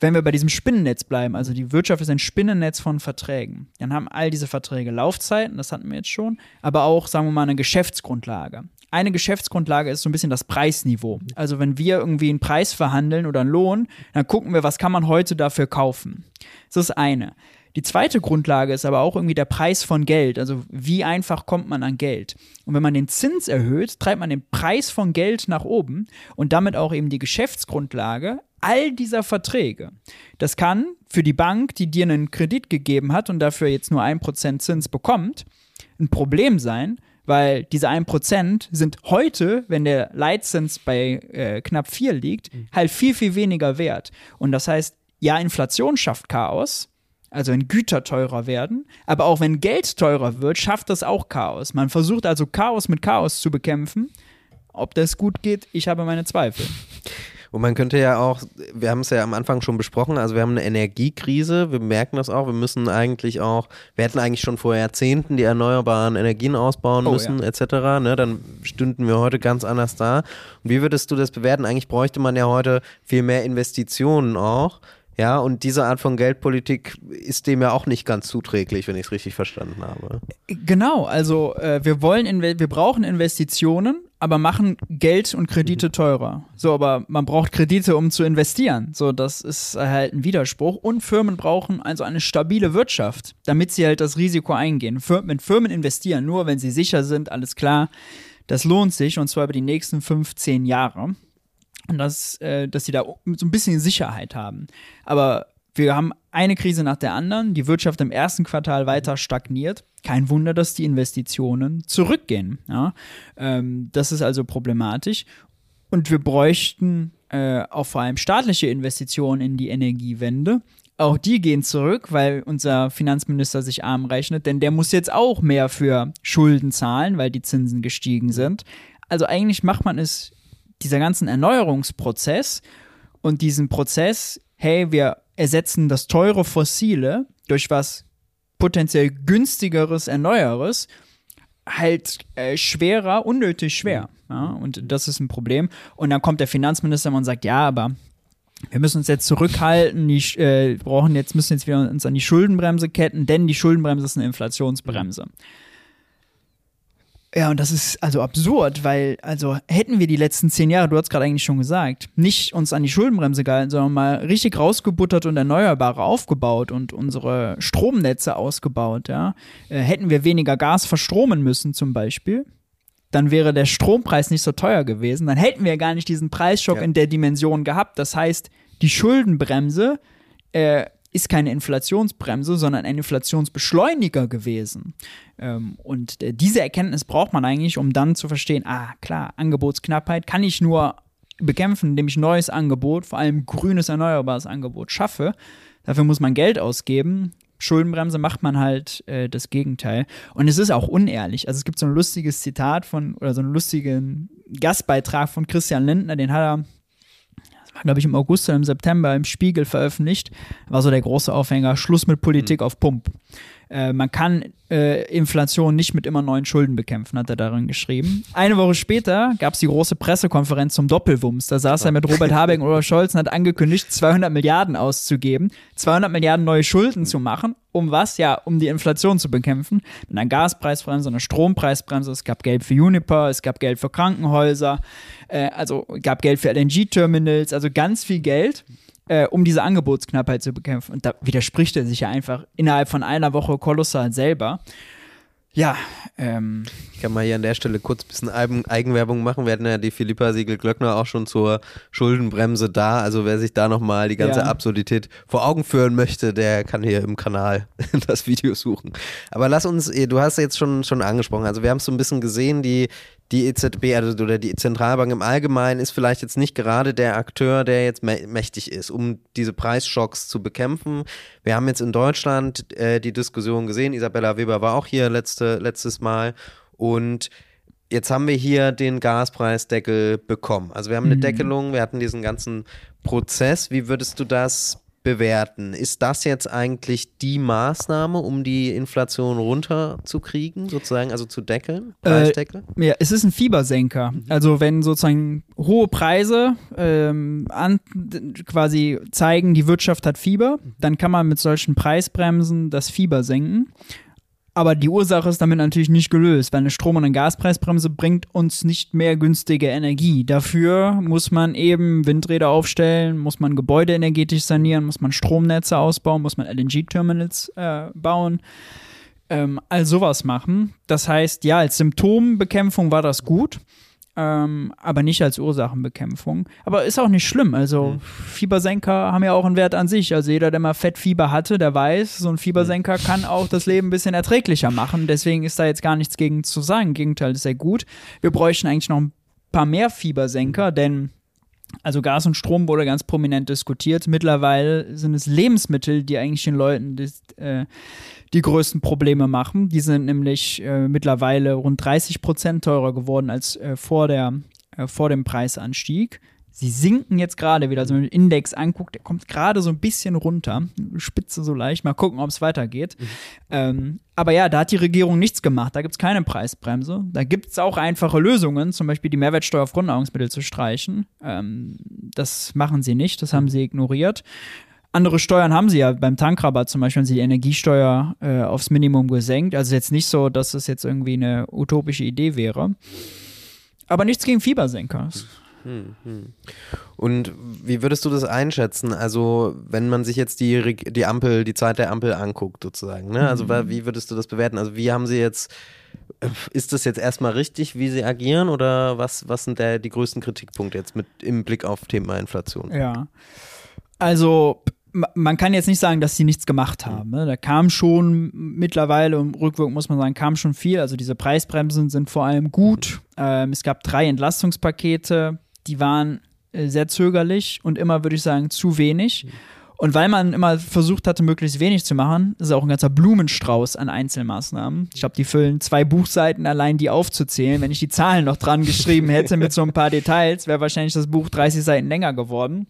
wenn wir bei diesem Spinnennetz bleiben, also die Wirtschaft ist ein Spinnennetz von Verträgen, dann haben all diese Verträge Laufzeiten, das hatten wir jetzt schon, aber auch, sagen wir mal, eine Geschäftsgrundlage. eine Geschäftsgrundlage ist so ein bisschen das Preisniveau. Also wenn wir irgendwie einen Preis verhandeln oder einen Lohn, dann gucken wir, was kann man heute dafür kaufen. Das ist eine. Die zweite Grundlage ist aber auch irgendwie der Preis von Geld. Also wie einfach kommt man an Geld? Und wenn man den Zins erhöht, treibt man den Preis von Geld nach oben und damit auch eben die Geschäftsgrundlage all dieser Verträge. Das kann für die Bank, die dir einen Kredit gegeben hat und dafür jetzt nur ein Prozent Zins bekommt, ein Problem sein, weil diese 1% sind heute, wenn der Leitzins bei äh, knapp 4 liegt, mhm. halt viel, viel weniger wert. Und das heißt, ja, Inflation schafft Chaos, also wenn Güter teurer werden, aber auch wenn Geld teurer wird, schafft das auch Chaos. Man versucht also Chaos mit Chaos zu bekämpfen. Ob das gut geht, ich habe meine Zweifel. Und man könnte ja auch, wir haben es ja am Anfang schon besprochen, also wir haben eine Energiekrise, wir merken das auch, wir müssen eigentlich auch, wir hätten eigentlich schon vor Jahrzehnten die erneuerbaren Energien ausbauen oh, müssen, ja. etc. Ne, dann stünden wir heute ganz anders da. Und wie würdest du das bewerten? Eigentlich bräuchte man ja heute viel mehr Investitionen auch. Ja, und diese Art von Geldpolitik ist dem ja auch nicht ganz zuträglich, wenn ich es richtig verstanden habe. Genau, also äh, wir wollen, wir brauchen Investitionen, aber machen Geld und Kredite mhm. teurer. So, aber man braucht Kredite, um zu investieren. So, das ist halt ein Widerspruch. Und Firmen brauchen also eine stabile Wirtschaft, damit sie halt das Risiko eingehen. Firmen, Firmen investieren nur, wenn sie sicher sind, alles klar. Das lohnt sich und zwar über die nächsten 15 Jahre. Und das, äh, dass sie da so ein bisschen Sicherheit haben. Aber wir haben eine Krise nach der anderen, die Wirtschaft im ersten Quartal weiter stagniert. Kein Wunder, dass die Investitionen zurückgehen. Ja? Ähm, das ist also problematisch. Und wir bräuchten äh, auch vor allem staatliche Investitionen in die Energiewende. Auch die gehen zurück, weil unser Finanzminister sich arm rechnet, denn der muss jetzt auch mehr für Schulden zahlen, weil die Zinsen gestiegen sind. Also eigentlich macht man es, dieser ganzen Erneuerungsprozess und diesen Prozess, hey, wir ersetzen das teure Fossile durch was potenziell günstigeres Erneueres halt äh, schwerer, unnötig schwer. Ja? Und das ist ein Problem. Und dann kommt der Finanzminister und sagt, ja, aber wir müssen uns jetzt zurückhalten, die, äh, brauchen jetzt, müssen jetzt wieder uns an die Schuldenbremse ketten, denn die Schuldenbremse ist eine Inflationsbremse. Mhm. Ja, und das ist also absurd, weil, also hätten wir die letzten zehn Jahre, du hast gerade eigentlich schon gesagt, nicht uns an die Schuldenbremse gehalten, sondern mal richtig rausgebuttert und Erneuerbare aufgebaut und unsere Stromnetze ausgebaut, ja, äh, hätten wir weniger Gas verstromen müssen zum Beispiel, dann wäre der Strompreis nicht so teuer gewesen, dann hätten wir gar nicht diesen Preisschock ja. in der Dimension gehabt. Das heißt, die Schuldenbremse äh, ist keine Inflationsbremse, sondern ein Inflationsbeschleuniger gewesen. Ähm, und äh, diese Erkenntnis braucht man eigentlich, um dann zu verstehen, ah klar, Angebotsknappheit kann ich nur bekämpfen, indem ich neues Angebot, vor allem grünes erneuerbares Angebot schaffe. Dafür muss man Geld ausgeben. Schuldenbremse macht man halt äh, das Gegenteil. Und es ist auch unehrlich. Also es gibt so ein lustiges Zitat von, oder so einen lustigen Gastbeitrag von Christian Lindner, den hat er glaube ich, im August oder im September im Spiegel veröffentlicht, war so der große Aufhänger, Schluss mit Politik mhm. auf Pump. Äh, man kann äh, Inflation nicht mit immer neuen Schulden bekämpfen, hat er darin geschrieben. Eine Woche später gab es die große Pressekonferenz zum Doppelwumms. Da saß er mit Robert Habeck und Olaf Scholz und hat angekündigt, 200 Milliarden auszugeben, 200 Milliarden neue Schulden zu machen. Um was? Ja, um die Inflation zu bekämpfen. Mit einer Gaspreisbremse, einer Strompreisbremse. Es gab Geld für Uniper, es gab Geld für Krankenhäuser, äh, also gab Geld für LNG-Terminals, also ganz viel Geld äh, um diese Angebotsknappheit zu bekämpfen. Und da widerspricht er sich ja einfach innerhalb von einer Woche kolossal selber. Ja, ähm. Ich kann mal hier an der Stelle kurz ein bisschen Eigenwerbung machen. Wir hatten ja die Philippa Siegel-Glöckner auch schon zur Schuldenbremse da. Also wer sich da nochmal die ganze ja. Absurdität vor Augen führen möchte, der kann hier im Kanal das Video suchen. Aber lass uns, du hast jetzt schon, schon angesprochen, also wir haben es so ein bisschen gesehen, die, die EZB also, oder die Zentralbank im Allgemeinen ist vielleicht jetzt nicht gerade der Akteur, der jetzt mächtig ist, um diese Preisschocks zu bekämpfen. Wir haben jetzt in Deutschland äh, die Diskussion gesehen. Isabella Weber war auch hier letzte, letztes Mal. Und jetzt haben wir hier den Gaspreisdeckel bekommen. Also wir haben eine mhm. Deckelung, wir hatten diesen ganzen Prozess. Wie würdest du das bewerten. Ist das jetzt eigentlich die Maßnahme, um die Inflation runterzukriegen, sozusagen, also zu deckeln? Äh, Preisdeckel? Äh, ja, es ist ein Fiebersenker. Mhm. Also wenn sozusagen hohe Preise ähm, an, quasi zeigen, die Wirtschaft hat Fieber, mhm. dann kann man mit solchen Preisbremsen das Fieber senken. Aber die Ursache ist damit natürlich nicht gelöst, weil eine Strom- und eine Gaspreisbremse bringt uns nicht mehr günstige Energie. Dafür muss man eben Windräder aufstellen, muss man Gebäude energetisch sanieren, muss man Stromnetze ausbauen, muss man LNG-Terminals äh, bauen. Ähm, all sowas machen. Das heißt, ja, als Symptombekämpfung war das gut ähm, aber nicht als Ursachenbekämpfung. Aber ist auch nicht schlimm. Also mhm. Fiebersenker haben ja auch einen Wert an sich. Also jeder, der mal Fettfieber hatte, der weiß, so ein Fiebersenker mhm. kann auch das Leben ein bisschen erträglicher machen. Deswegen ist da jetzt gar nichts gegen zu sagen. Im Gegenteil, ist sehr gut. Wir bräuchten eigentlich noch ein paar mehr Fiebersenker, denn also Gas und Strom wurde ganz prominent diskutiert. Mittlerweile sind es Lebensmittel, die eigentlich den Leuten das, äh, die größten Probleme machen. Die sind nämlich äh, mittlerweile rund 30 Prozent teurer geworden als äh, vor, der, äh, vor dem Preisanstieg. Sie sinken jetzt gerade wieder. Also wenn man den Index anguckt, der kommt gerade so ein bisschen runter. Spitze so leicht. Mal gucken, ob es weitergeht. Mhm. Ähm, aber ja, da hat die Regierung nichts gemacht. Da gibt es keine Preisbremse. Da gibt es auch einfache Lösungen, zum Beispiel die Mehrwertsteuer auf Grundnahrungsmittel zu streichen. Ähm, das machen sie nicht. Das haben sie ignoriert. Andere Steuern haben sie ja. Beim Tankrabatt zum Beispiel haben sie die Energiesteuer äh, aufs Minimum gesenkt. Also jetzt nicht so, dass das jetzt irgendwie eine utopische Idee wäre. Aber nichts gegen Fiebersenker. Hm, hm. Und wie würdest du das einschätzen? Also, wenn man sich jetzt die, die Ampel, die Zeit der Ampel anguckt, sozusagen, ne? Also, mhm. wie würdest du das bewerten? Also, wie haben sie jetzt, ist das jetzt erstmal richtig, wie sie agieren, oder was, was sind der, die größten Kritikpunkte jetzt mit im Blick auf Thema Inflation? Ja. Also, man kann jetzt nicht sagen, dass sie nichts gemacht haben. Ne? Da kam schon mittlerweile, und rückwirkend muss man sagen, kam schon viel. Also diese Preisbremsen sind vor allem gut. Ähm, es gab drei Entlastungspakete, die waren äh, sehr zögerlich und immer, würde ich sagen, zu wenig. Und weil man immer versucht hatte, möglichst wenig zu machen, ist auch ein ganzer Blumenstrauß an Einzelmaßnahmen. Ich glaube, die füllen zwei Buchseiten allein, die aufzuzählen. Wenn ich die Zahlen noch dran geschrieben hätte mit so ein paar Details, wäre wahrscheinlich das Buch 30 Seiten länger geworden.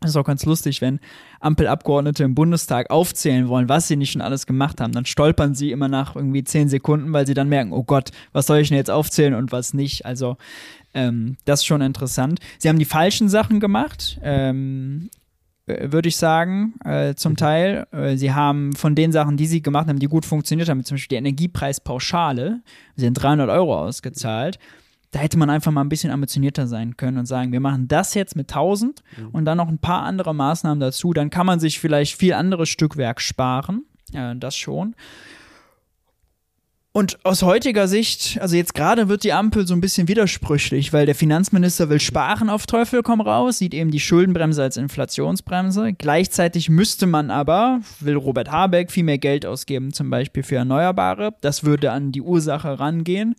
Das ist auch ganz lustig, wenn Ampelabgeordnete im Bundestag aufzählen wollen, was sie nicht schon alles gemacht haben, dann stolpern sie immer nach irgendwie zehn Sekunden, weil sie dann merken, oh Gott, was soll ich denn jetzt aufzählen und was nicht. Also ähm, das ist schon interessant. Sie haben die falschen Sachen gemacht. Ähm, äh, würde ich sagen, äh, zum mhm. Teil. Äh, sie haben von den Sachen, die sie gemacht haben, die gut funktioniert haben, zum Beispiel die Energiepreispauschale, sie haben 300 Euro ausgezahlt. Da hätte man einfach mal ein bisschen ambitionierter sein können und sagen, wir machen das jetzt mit 1000 mhm. und dann noch ein paar andere Maßnahmen dazu. Dann kann man sich vielleicht viel anderes Stückwerk sparen. Ja, das schon. Und aus heutiger Sicht, also jetzt gerade wird die Ampel so ein bisschen widersprüchlich, weil der Finanzminister will sparen auf Teufel komm raus, sieht eben die Schuldenbremse als Inflationsbremse. Gleichzeitig müsste man aber, will Robert Habeck, viel mehr Geld ausgeben, zum Beispiel für Erneuerbare. Das würde an die Ursache rangehen.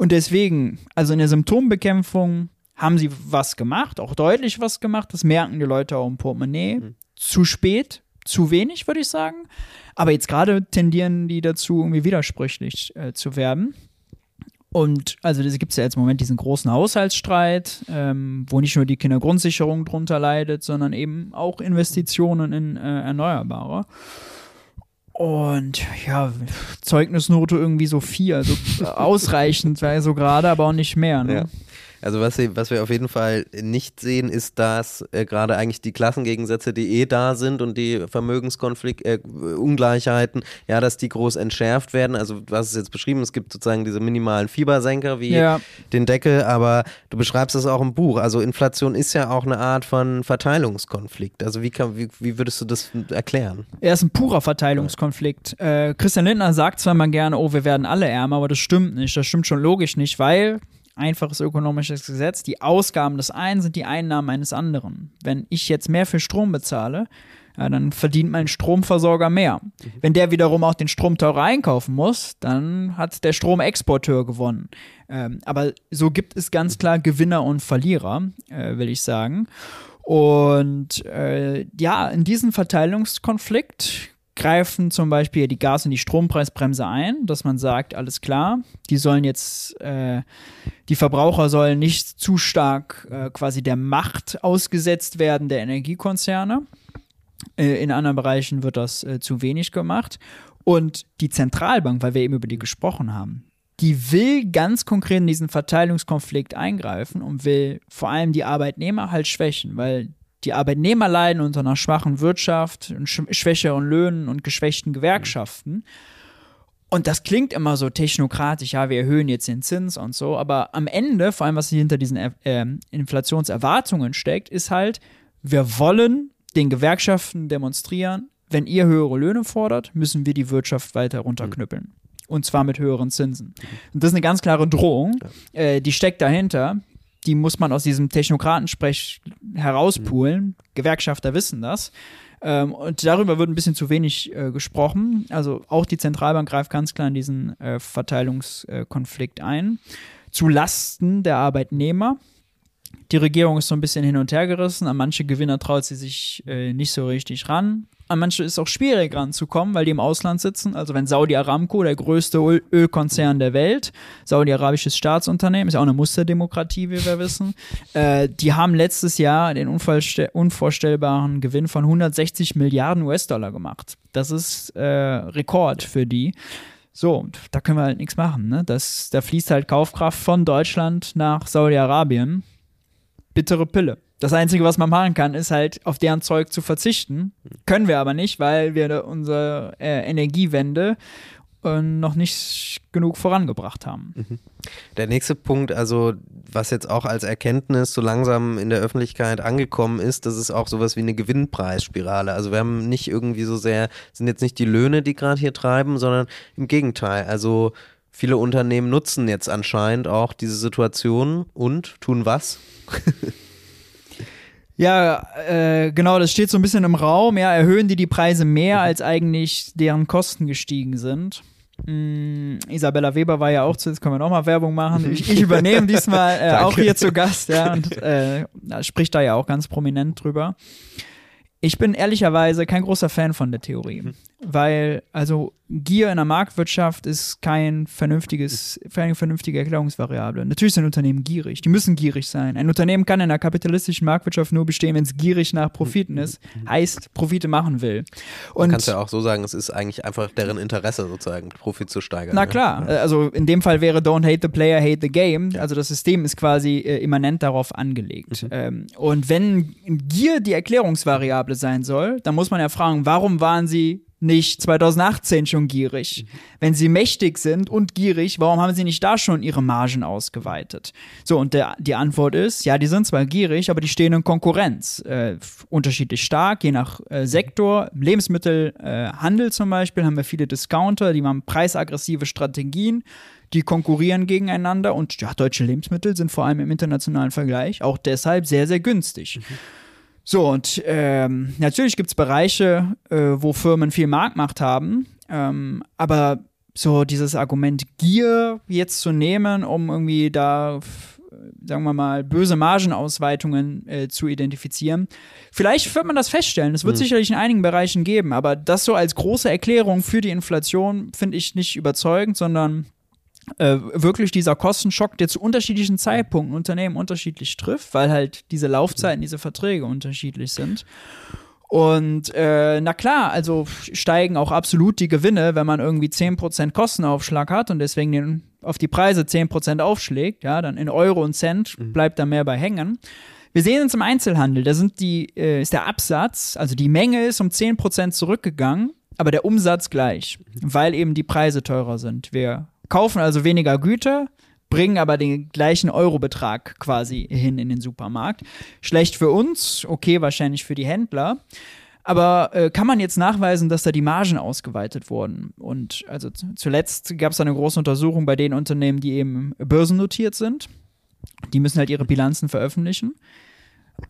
Und deswegen, also in der Symptombekämpfung haben sie was gemacht, auch deutlich was gemacht. Das merken die Leute auch im Portemonnaie. Mhm. Zu spät, zu wenig, würde ich sagen. Aber jetzt gerade tendieren die dazu, irgendwie widersprüchlich äh, zu werden. Und also es gibt ja jetzt im Moment diesen großen Haushaltsstreit, ähm, wo nicht nur die Kindergrundsicherung drunter leidet, sondern eben auch Investitionen in äh, Erneuerbare. Und ja, Zeugnisnote irgendwie so vier, also ausreichend wäre so gerade, aber auch nicht mehr. Ne? Ja. Also was wir, was wir auf jeden Fall nicht sehen, ist, dass äh, gerade eigentlich die Klassengegensätze, die eh da sind und die Vermögenskonflikt, äh, Ungleichheiten, ja, dass die groß entschärft werden. Also du hast es jetzt beschrieben, es gibt sozusagen diese minimalen Fiebersenker wie ja. den Deckel, aber du beschreibst es auch im Buch. Also Inflation ist ja auch eine Art von Verteilungskonflikt. Also wie, kann, wie, wie würdest du das erklären? Er ist ein purer Verteilungskonflikt. Äh, Christian Lindner sagt zwar mal gerne, oh, wir werden alle ärmer, aber das stimmt nicht. Das stimmt schon logisch nicht, weil einfaches ökonomisches Gesetz. Die Ausgaben des einen sind die Einnahmen eines anderen. Wenn ich jetzt mehr für Strom bezahle, ja, dann verdient mein Stromversorger mehr. Mhm. Wenn der wiederum auch den Strom teurer einkaufen muss, dann hat der Stromexporteur gewonnen. Ähm, aber so gibt es ganz klar Gewinner und Verlierer, äh, will ich sagen. Und äh, ja, in diesem Verteilungskonflikt greifen zum Beispiel die Gas- und die Strompreisbremse ein, dass man sagt, alles klar, die sollen jetzt, äh, die Verbraucher sollen nicht zu stark äh, quasi der Macht ausgesetzt werden der Energiekonzerne. Äh, in anderen Bereichen wird das äh, zu wenig gemacht. Und die Zentralbank, weil wir eben über die gesprochen haben, die will ganz konkret in diesen Verteilungskonflikt eingreifen und will vor allem die Arbeitnehmer halt schwächen, weil die Arbeitnehmer leiden unter einer schwachen Wirtschaft, schwächeren Löhnen und geschwächten Gewerkschaften. Und das klingt immer so technokratisch, ja, wir erhöhen jetzt den Zins und so, aber am Ende, vor allem was hinter diesen äh, Inflationserwartungen steckt, ist halt, wir wollen den Gewerkschaften demonstrieren, wenn ihr höhere Löhne fordert, müssen wir die Wirtschaft weiter runterknüppeln. Mhm. Und zwar mit höheren Zinsen. Und das ist eine ganz klare Drohung, äh, die steckt dahinter. Die muss man aus diesem Technokratensprech herauspulen. Mhm. Gewerkschafter wissen das. Ähm, und darüber wird ein bisschen zu wenig äh, gesprochen. Also auch die Zentralbank greift ganz klar in diesen äh, Verteilungskonflikt ein. Zu Lasten der Arbeitnehmer. Die Regierung ist so ein bisschen hin und her gerissen. An manche Gewinner traut sie sich äh, nicht so richtig ran. An manche ist es auch schwierig ranzukommen, weil die im Ausland sitzen. Also wenn Saudi Aramco, der größte Öl Ölkonzern der Welt, saudi-arabisches Staatsunternehmen, ist ja auch eine Musterdemokratie, wie wir wissen, äh, die haben letztes Jahr den unvorstellbaren Gewinn von 160 Milliarden US-Dollar gemacht. Das ist äh, Rekord für die. So, da können wir halt nichts machen. Ne? Das, da fließt halt Kaufkraft von Deutschland nach Saudi-Arabien. Bittere Pille. Das Einzige, was man machen kann, ist halt auf deren Zeug zu verzichten. Können wir aber nicht, weil wir unsere äh, Energiewende äh, noch nicht genug vorangebracht haben. Mhm. Der nächste Punkt, also was jetzt auch als Erkenntnis so langsam in der Öffentlichkeit angekommen ist, das ist auch sowas wie eine Gewinnpreisspirale. Also wir haben nicht irgendwie so sehr, sind jetzt nicht die Löhne, die gerade hier treiben, sondern im Gegenteil. Also viele Unternehmen nutzen jetzt anscheinend auch diese Situation und tun was? Ja, äh, genau, das steht so ein bisschen im Raum. Ja, erhöhen die die Preise mehr, mhm. als eigentlich deren Kosten gestiegen sind. Mm, Isabella Weber war ja auch zu, jetzt können wir nochmal Werbung machen. Ich, ich übernehme diesmal äh, auch hier zu Gast, ja, und äh, spricht da ja auch ganz prominent drüber. Ich bin ehrlicherweise kein großer Fan von der Theorie, mhm. Weil also Gier in der Marktwirtschaft ist kein vernünftiges, keine vernünftige Erklärungsvariable. Natürlich sind Unternehmen gierig, die müssen gierig sein. Ein Unternehmen kann in der kapitalistischen Marktwirtschaft nur bestehen, wenn es gierig nach Profiten ist, heißt Profite machen will. Und Man kann es ja auch so sagen, es ist eigentlich einfach deren Interesse sozusagen, Profit zu steigern. Na ne? klar, ja. also in dem Fall wäre Don't hate the player, hate the game. Also das System ist quasi äh, immanent darauf angelegt. Mhm. Ähm, und wenn Gier die Erklärungsvariable Variable sein soll, dann muss man ja fragen, warum waren sie nicht 2018 schon gierig? Mhm. Wenn sie mächtig sind und gierig, warum haben sie nicht da schon ihre Margen ausgeweitet? So, und der, die Antwort ist, ja, die sind zwar gierig, aber die stehen in Konkurrenz. Äh, unterschiedlich stark, je nach äh, Sektor. Lebensmittelhandel äh, zum Beispiel haben wir viele Discounter, die haben preisaggressive Strategien die konkurrieren gegeneinander und ja, deutsche Lebensmittel sind vor allem im internationalen Vergleich auch deshalb sehr, sehr günstig. Mhm. So, und ähm, natürlich gibt es Bereiche, äh, wo Firmen viel Marktmacht haben, ähm, aber so dieses Argument Gier jetzt zu nehmen, um irgendwie da, sagen wir mal, böse Margenausweitungen äh, zu identifizieren. Vielleicht wird man das feststellen. Es wird mhm. sicherlich in einigen Bereichen geben, aber das so als große Erklärung für die Inflation finde ich nicht überzeugend, sondern äh, wirklich dieser Kostenschock, der zu unterschiedlichen Zeitpunkten Unternehmen unterschiedlich trifft, weil halt diese Laufzeiten, diese Verträge unterschiedlich sind. Und äh, na klar, also steigen auch absolut die Gewinne, wenn man irgendwie 10% Kostenaufschlag hat und deswegen den, auf die Preise 10% aufschlägt, ja, dann in Euro und Cent mhm. bleibt da mehr bei hängen. Wir sehen uns im Einzelhandel, da sind die, äh, ist der Absatz, also die Menge ist um 10% zurückgegangen, aber der Umsatz gleich, mhm. weil eben die Preise teurer sind. Wir kaufen also weniger Güter, bringen aber den gleichen Eurobetrag quasi hin in den Supermarkt. Schlecht für uns, okay, wahrscheinlich für die Händler. Aber äh, kann man jetzt nachweisen, dass da die Margen ausgeweitet wurden? Und also zuletzt gab es eine große Untersuchung bei den Unternehmen, die eben börsennotiert sind. Die müssen halt ihre Bilanzen veröffentlichen.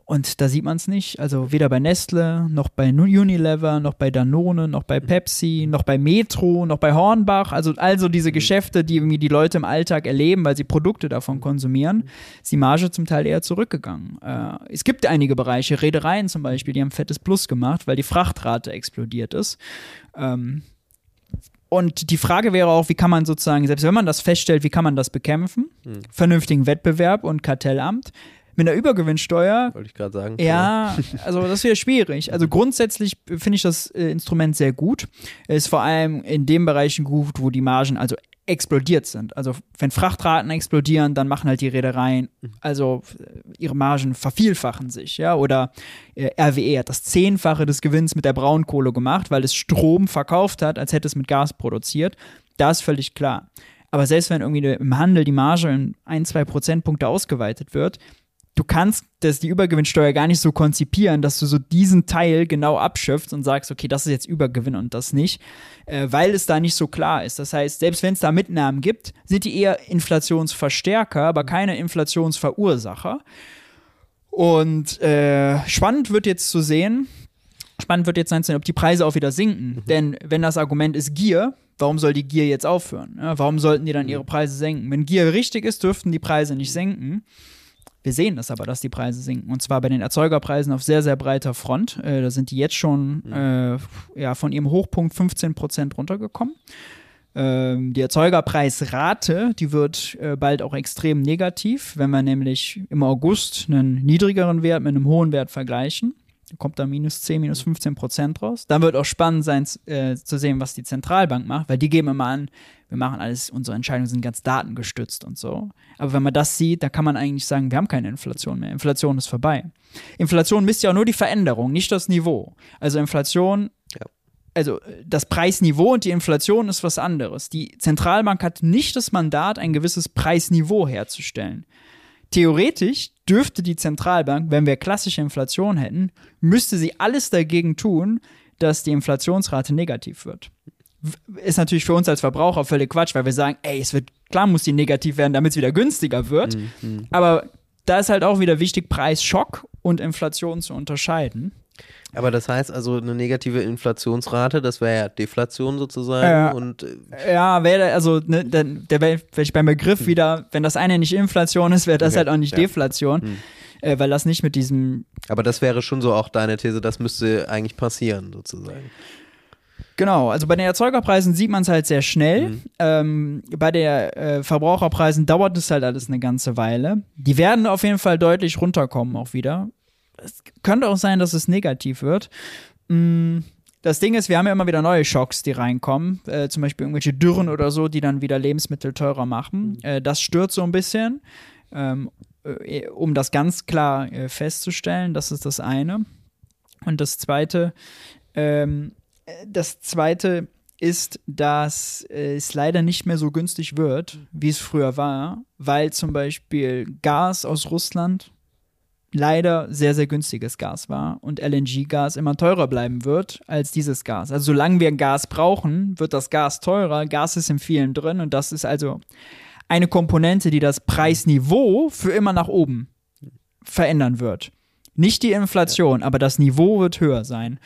Und da sieht man es nicht. Also weder bei Nestle, noch bei Unilever, noch bei Danone, noch bei Pepsi, noch bei Metro, noch bei Hornbach. Also, also diese Geschäfte, die irgendwie die Leute im Alltag erleben, weil sie Produkte davon konsumieren, ist die Marge zum Teil eher zurückgegangen. Äh, es gibt einige Bereiche, Reedereien zum Beispiel, die haben fettes Plus gemacht, weil die Frachtrate explodiert ist. Ähm, und die Frage wäre auch, wie kann man sozusagen, selbst wenn man das feststellt, wie kann man das bekämpfen? Mhm. Vernünftigen Wettbewerb und Kartellamt. Mit einer Übergewinnsteuer. Wollte ich gerade sagen. Ja, also das wäre schwierig. Also grundsätzlich finde ich das äh, Instrument sehr gut. Es ist vor allem in den Bereichen gut, wo die Margen also explodiert sind. Also wenn Frachtraten explodieren, dann machen halt die Reedereien, also äh, ihre Margen vervielfachen sich, ja. Oder äh, RWE hat das Zehnfache des Gewinns mit der Braunkohle gemacht, weil es Strom verkauft hat, als hätte es mit Gas produziert. Da ist völlig klar. Aber selbst wenn irgendwie im Handel die Marge in ein, zwei Prozentpunkte ausgeweitet wird, du kannst das, die Übergewinnsteuer gar nicht so konzipieren, dass du so diesen Teil genau abschöpfst und sagst, okay, das ist jetzt Übergewinn und das nicht, äh, weil es da nicht so klar ist. Das heißt, selbst wenn es da Mitnahmen gibt, sind die eher Inflationsverstärker, aber keine Inflationsverursacher. Und äh, spannend wird jetzt zu sehen, spannend wird jetzt sein, ob die Preise auch wieder sinken. Mhm. Denn wenn das Argument ist Gier, warum soll die Gier jetzt aufhören? Ja, warum sollten die dann ihre Preise senken? Wenn Gier richtig ist, dürften die Preise nicht senken. Wir sehen das aber, dass die Preise sinken. Und zwar bei den Erzeugerpreisen auf sehr, sehr breiter Front. Äh, da sind die jetzt schon mhm. äh, ja, von ihrem Hochpunkt 15 Prozent runtergekommen. Ähm, die Erzeugerpreisrate, die wird äh, bald auch extrem negativ, wenn wir nämlich im August einen niedrigeren Wert mit einem hohen Wert vergleichen kommt da minus 10, minus 15 Prozent raus. Dann wird auch spannend sein äh, zu sehen, was die Zentralbank macht, weil die geben immer an, wir machen alles, unsere Entscheidungen sind ganz datengestützt und so. Aber wenn man das sieht, dann kann man eigentlich sagen, wir haben keine Inflation mehr. Inflation ist vorbei. Inflation misst ja auch nur die Veränderung, nicht das Niveau. Also Inflation, ja. also das Preisniveau und die Inflation ist was anderes. Die Zentralbank hat nicht das Mandat, ein gewisses Preisniveau herzustellen. Theoretisch dürfte die Zentralbank, wenn wir klassische Inflation hätten, müsste sie alles dagegen tun, dass die Inflationsrate negativ wird. Ist natürlich für uns als Verbraucher völlig Quatsch, weil wir sagen, ey, es wird, klar muss die negativ werden, damit es wieder günstiger wird. Mhm. Aber da ist halt auch wieder wichtig, Preisschock und Inflation zu unterscheiden. Aber das heißt also eine negative Inflationsrate, das wäre ja Deflation sozusagen. Ja, und äh, ja wäre also ne, der, der wäre vielleicht beim Begriff hm. wieder, wenn das eine nicht Inflation ist, wäre das okay. halt auch nicht ja. Deflation. Hm. Äh, weil das nicht mit diesem. Aber das wäre schon so auch deine These, das müsste eigentlich passieren, sozusagen. Genau, also bei den Erzeugerpreisen sieht man es halt sehr schnell. Mhm. Ähm, bei den äh, Verbraucherpreisen dauert es halt alles eine ganze Weile. Die werden auf jeden Fall deutlich runterkommen auch wieder es könnte auch sein, dass es negativ wird. Mm, das Ding ist, wir haben ja immer wieder neue Schocks, die reinkommen. Äh, zum Beispiel irgendwelche Dürren oder so, die dann wieder Lebensmittel teurer machen. Mhm. Äh, das stört so ein bisschen. Ähm, äh, um das ganz klar äh, festzustellen, das ist das eine. Und das zweite, ähm, das zweite ist, dass es leider nicht mehr so günstig wird, wie es früher war, weil zum Beispiel Gas aus Russland leider sehr, sehr günstiges Gas war und LNG-Gas immer teurer bleiben wird als dieses Gas. Also solange wir Gas brauchen, wird das Gas teurer. Gas ist in vielen drin und das ist also eine Komponente, die das Preisniveau für immer nach oben verändern wird. Nicht die Inflation, aber das Niveau wird höher sein.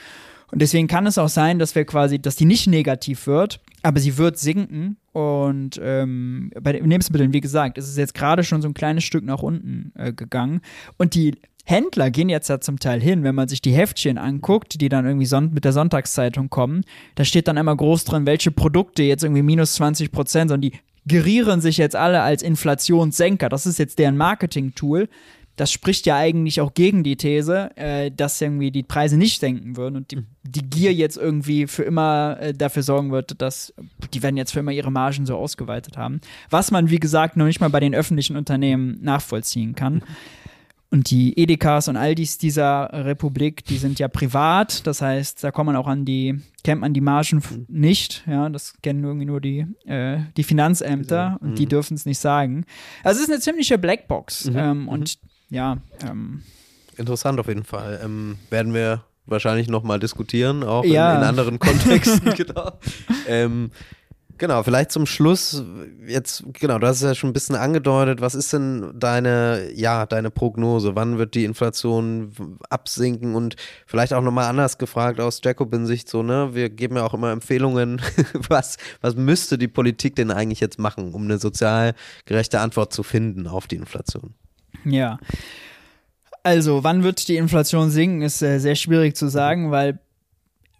Und deswegen kann es auch sein, dass wir quasi, dass die nicht negativ wird, aber sie wird sinken. Und ähm, bei den Lebensmitteln, wie gesagt, ist es jetzt gerade schon so ein kleines Stück nach unten äh, gegangen. Und die Händler gehen jetzt ja zum Teil hin, wenn man sich die Heftchen anguckt, die dann irgendwie son mit der Sonntagszeitung kommen, da steht dann immer groß drin, welche Produkte jetzt irgendwie minus 20 Prozent, sondern die gerieren sich jetzt alle als Inflationssenker. Das ist jetzt deren Marketing-Tool das spricht ja eigentlich auch gegen die These, äh, dass irgendwie die Preise nicht senken würden und die, mhm. die Gier jetzt irgendwie für immer äh, dafür sorgen wird, dass die werden jetzt für immer ihre Margen so ausgeweitet haben. Was man, wie gesagt, noch nicht mal bei den öffentlichen Unternehmen nachvollziehen kann. Und die Edekas und Aldis dieser Republik, die sind ja privat, das heißt, da kommt man auch an die, kennt man die Margen mhm. nicht, ja, das kennen irgendwie nur die, äh, die Finanzämter und die mhm. dürfen es nicht sagen. Also es ist eine ziemliche Blackbox mhm. ähm, und ja. Ähm, Interessant auf jeden Fall. Ähm, werden wir wahrscheinlich nochmal diskutieren, auch ja. in, in, anderen Kontexten. genau. Ähm, genau, vielleicht zum Schluss, jetzt, genau, du hast es ja schon ein bisschen angedeutet, was ist denn deine, ja, deine Prognose? Wann wird die Inflation absinken? Und vielleicht auch nochmal anders gefragt aus Jacobin-Sicht so, ne? Wir geben ja auch immer Empfehlungen, was, was müsste die Politik denn eigentlich jetzt machen, um eine sozial gerechte Antwort zu finden auf die Inflation? Ja. Also, wann wird die Inflation sinken, ist äh, sehr schwierig zu sagen, weil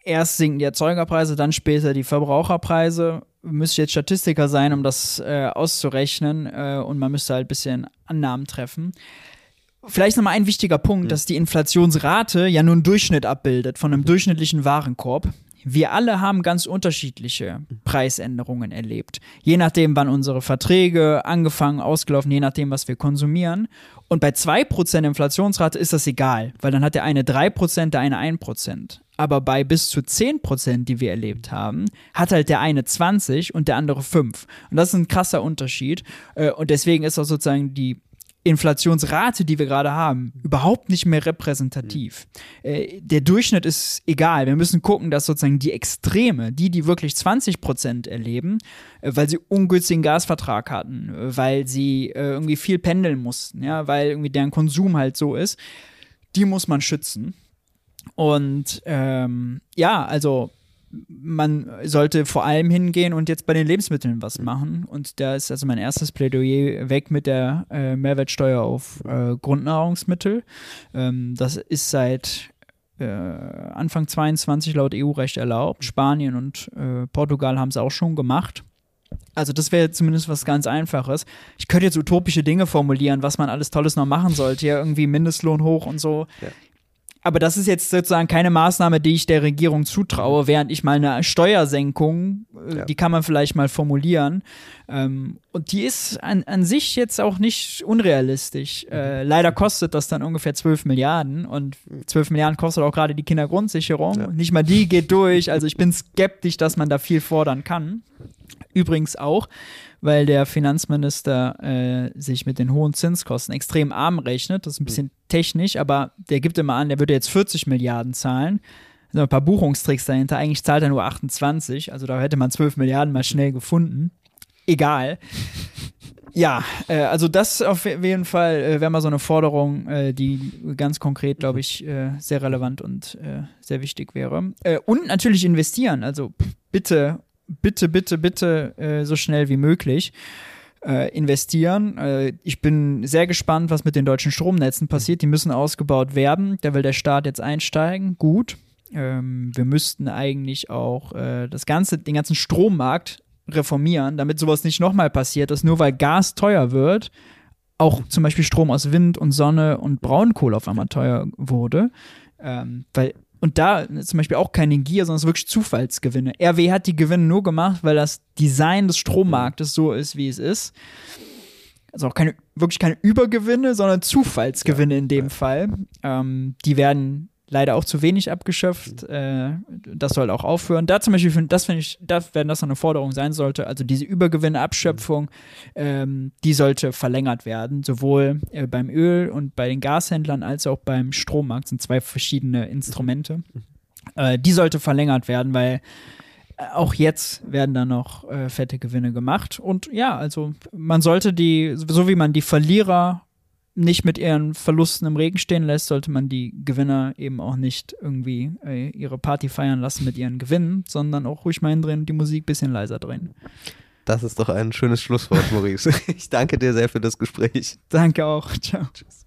erst sinken die Erzeugerpreise, dann später die Verbraucherpreise. Müsste jetzt Statistiker sein, um das äh, auszurechnen äh, und man müsste halt ein bisschen Annahmen treffen. Vielleicht nochmal ein wichtiger Punkt, mhm. dass die Inflationsrate ja nur einen Durchschnitt abbildet von einem durchschnittlichen Warenkorb wir alle haben ganz unterschiedliche Preisänderungen erlebt. Je nachdem, wann unsere Verträge angefangen, ausgelaufen, je nachdem, was wir konsumieren. Und bei 2% Inflationsrate ist das egal, weil dann hat der eine 3%, der eine 1%. aber bei bis zu 10%, die wir erlebt haben, hat halt der eine 20 und der andere 5. Und das ist ein krasser Unterschied. Äh, und deswegen ist auch sozusagen die Inflationsrate, die wir gerade haben, überhaupt nicht mehr repräsentativ. Äh, der Durchschnitt ist egal. Wir müssen gucken, dass sozusagen die Extreme, die, die wirklich 20 Prozent erleben, äh, weil sie ungünstigen Gasvertrag hatten, äh, weil sie äh, irgendwie viel pendeln mussten, ja, weil irgendwie deren Konsum halt so ist, die muss man schützen. Und ähm, ja, also man sollte vor allem hingehen und jetzt bei den Lebensmitteln was mhm. machen. Und da ist also mein erstes Plädoyer weg mit der äh, Mehrwertsteuer auf äh, Grundnahrungsmittel. Ähm, das ist seit äh, Anfang 22 laut EU-Recht erlaubt. Spanien und äh, Portugal haben es auch schon gemacht. Also das wäre zumindest was ganz Einfaches. Ich könnte jetzt utopische Dinge formulieren, was man alles Tolles noch machen sollte. Ja, irgendwie Mindestlohn hoch und so. Ja aber das ist jetzt sozusagen keine Maßnahme, die ich der Regierung zutraue, während ich mal eine Steuersenkung, äh, ja. die kann man vielleicht mal formulieren. Ähm, und die ist an, an sich jetzt auch nicht unrealistisch. Äh, mhm. leider kostet das dann ungefähr 12 Milliarden und 12 Milliarden kostet auch gerade die Kindergrundsicherung. Ja. Nicht mal die geht durch. Also ich bin skeptisch, dass man da viel fordern kann. Übrigens auch, weil der Finanzminister äh, sich mit den hohen Zinskosten extrem arm rechnet. Das ist ein bisschen mhm. technisch, aber der gibt immer an, der würde jetzt 40 Milliarden zahlen. Da sind ein paar Buchungstricks dahinter. Eigentlich zahlt er nur 28, also da hätte man 12 Milliarden mal schnell gefunden. Egal. Ja, äh, also das auf jeden Fall äh, wäre mal so eine Forderung, äh, die ganz konkret, glaube ich, äh, sehr relevant und äh, sehr wichtig wäre. Äh, und natürlich investieren. Also bitte bitte, bitte, bitte äh, so schnell wie möglich äh, investieren. Äh, ich bin sehr gespannt, was mit den deutschen Stromnetzen passiert. Die müssen ausgebaut werden. Da will der Staat jetzt einsteigen. Gut. Ähm, wir müssten eigentlich auch äh, das ganze, den ganzen Strommarkt reformieren, damit sowas nicht nochmal passiert, dass nur weil Gas teuer wird, auch zum Beispiel Strom aus Wind und Sonne und Braunkohle auf einmal teuer wurde. Ähm, weil und da zum Beispiel auch keine Gier, sondern es wirklich Zufallsgewinne. RW hat die Gewinne nur gemacht, weil das Design des Strommarktes so ist, wie es ist. Also auch keine, wirklich keine Übergewinne, sondern Zufallsgewinne ja, in dem ja. Fall. Ähm, die werden leider auch zu wenig abgeschöpft. Äh, das soll auch aufhören. Da zum Beispiel, das finde ich, da, wenn das eine Forderung sein sollte, also diese Übergewinneabschöpfung, ähm, die sollte verlängert werden, sowohl äh, beim Öl und bei den Gashändlern als auch beim Strommarkt sind zwei verschiedene Instrumente. Äh, die sollte verlängert werden, weil äh, auch jetzt werden da noch äh, fette Gewinne gemacht. Und ja, also man sollte die, so wie man die Verlierer nicht mit ihren Verlusten im Regen stehen lässt, sollte man die Gewinner eben auch nicht irgendwie äh, ihre Party feiern lassen mit ihren Gewinnen, sondern auch ruhig mal drin die Musik ein bisschen leiser drehen. Das ist doch ein schönes Schlusswort, Maurice. Ich danke dir sehr für das Gespräch. Danke auch. Ciao. Tschüss.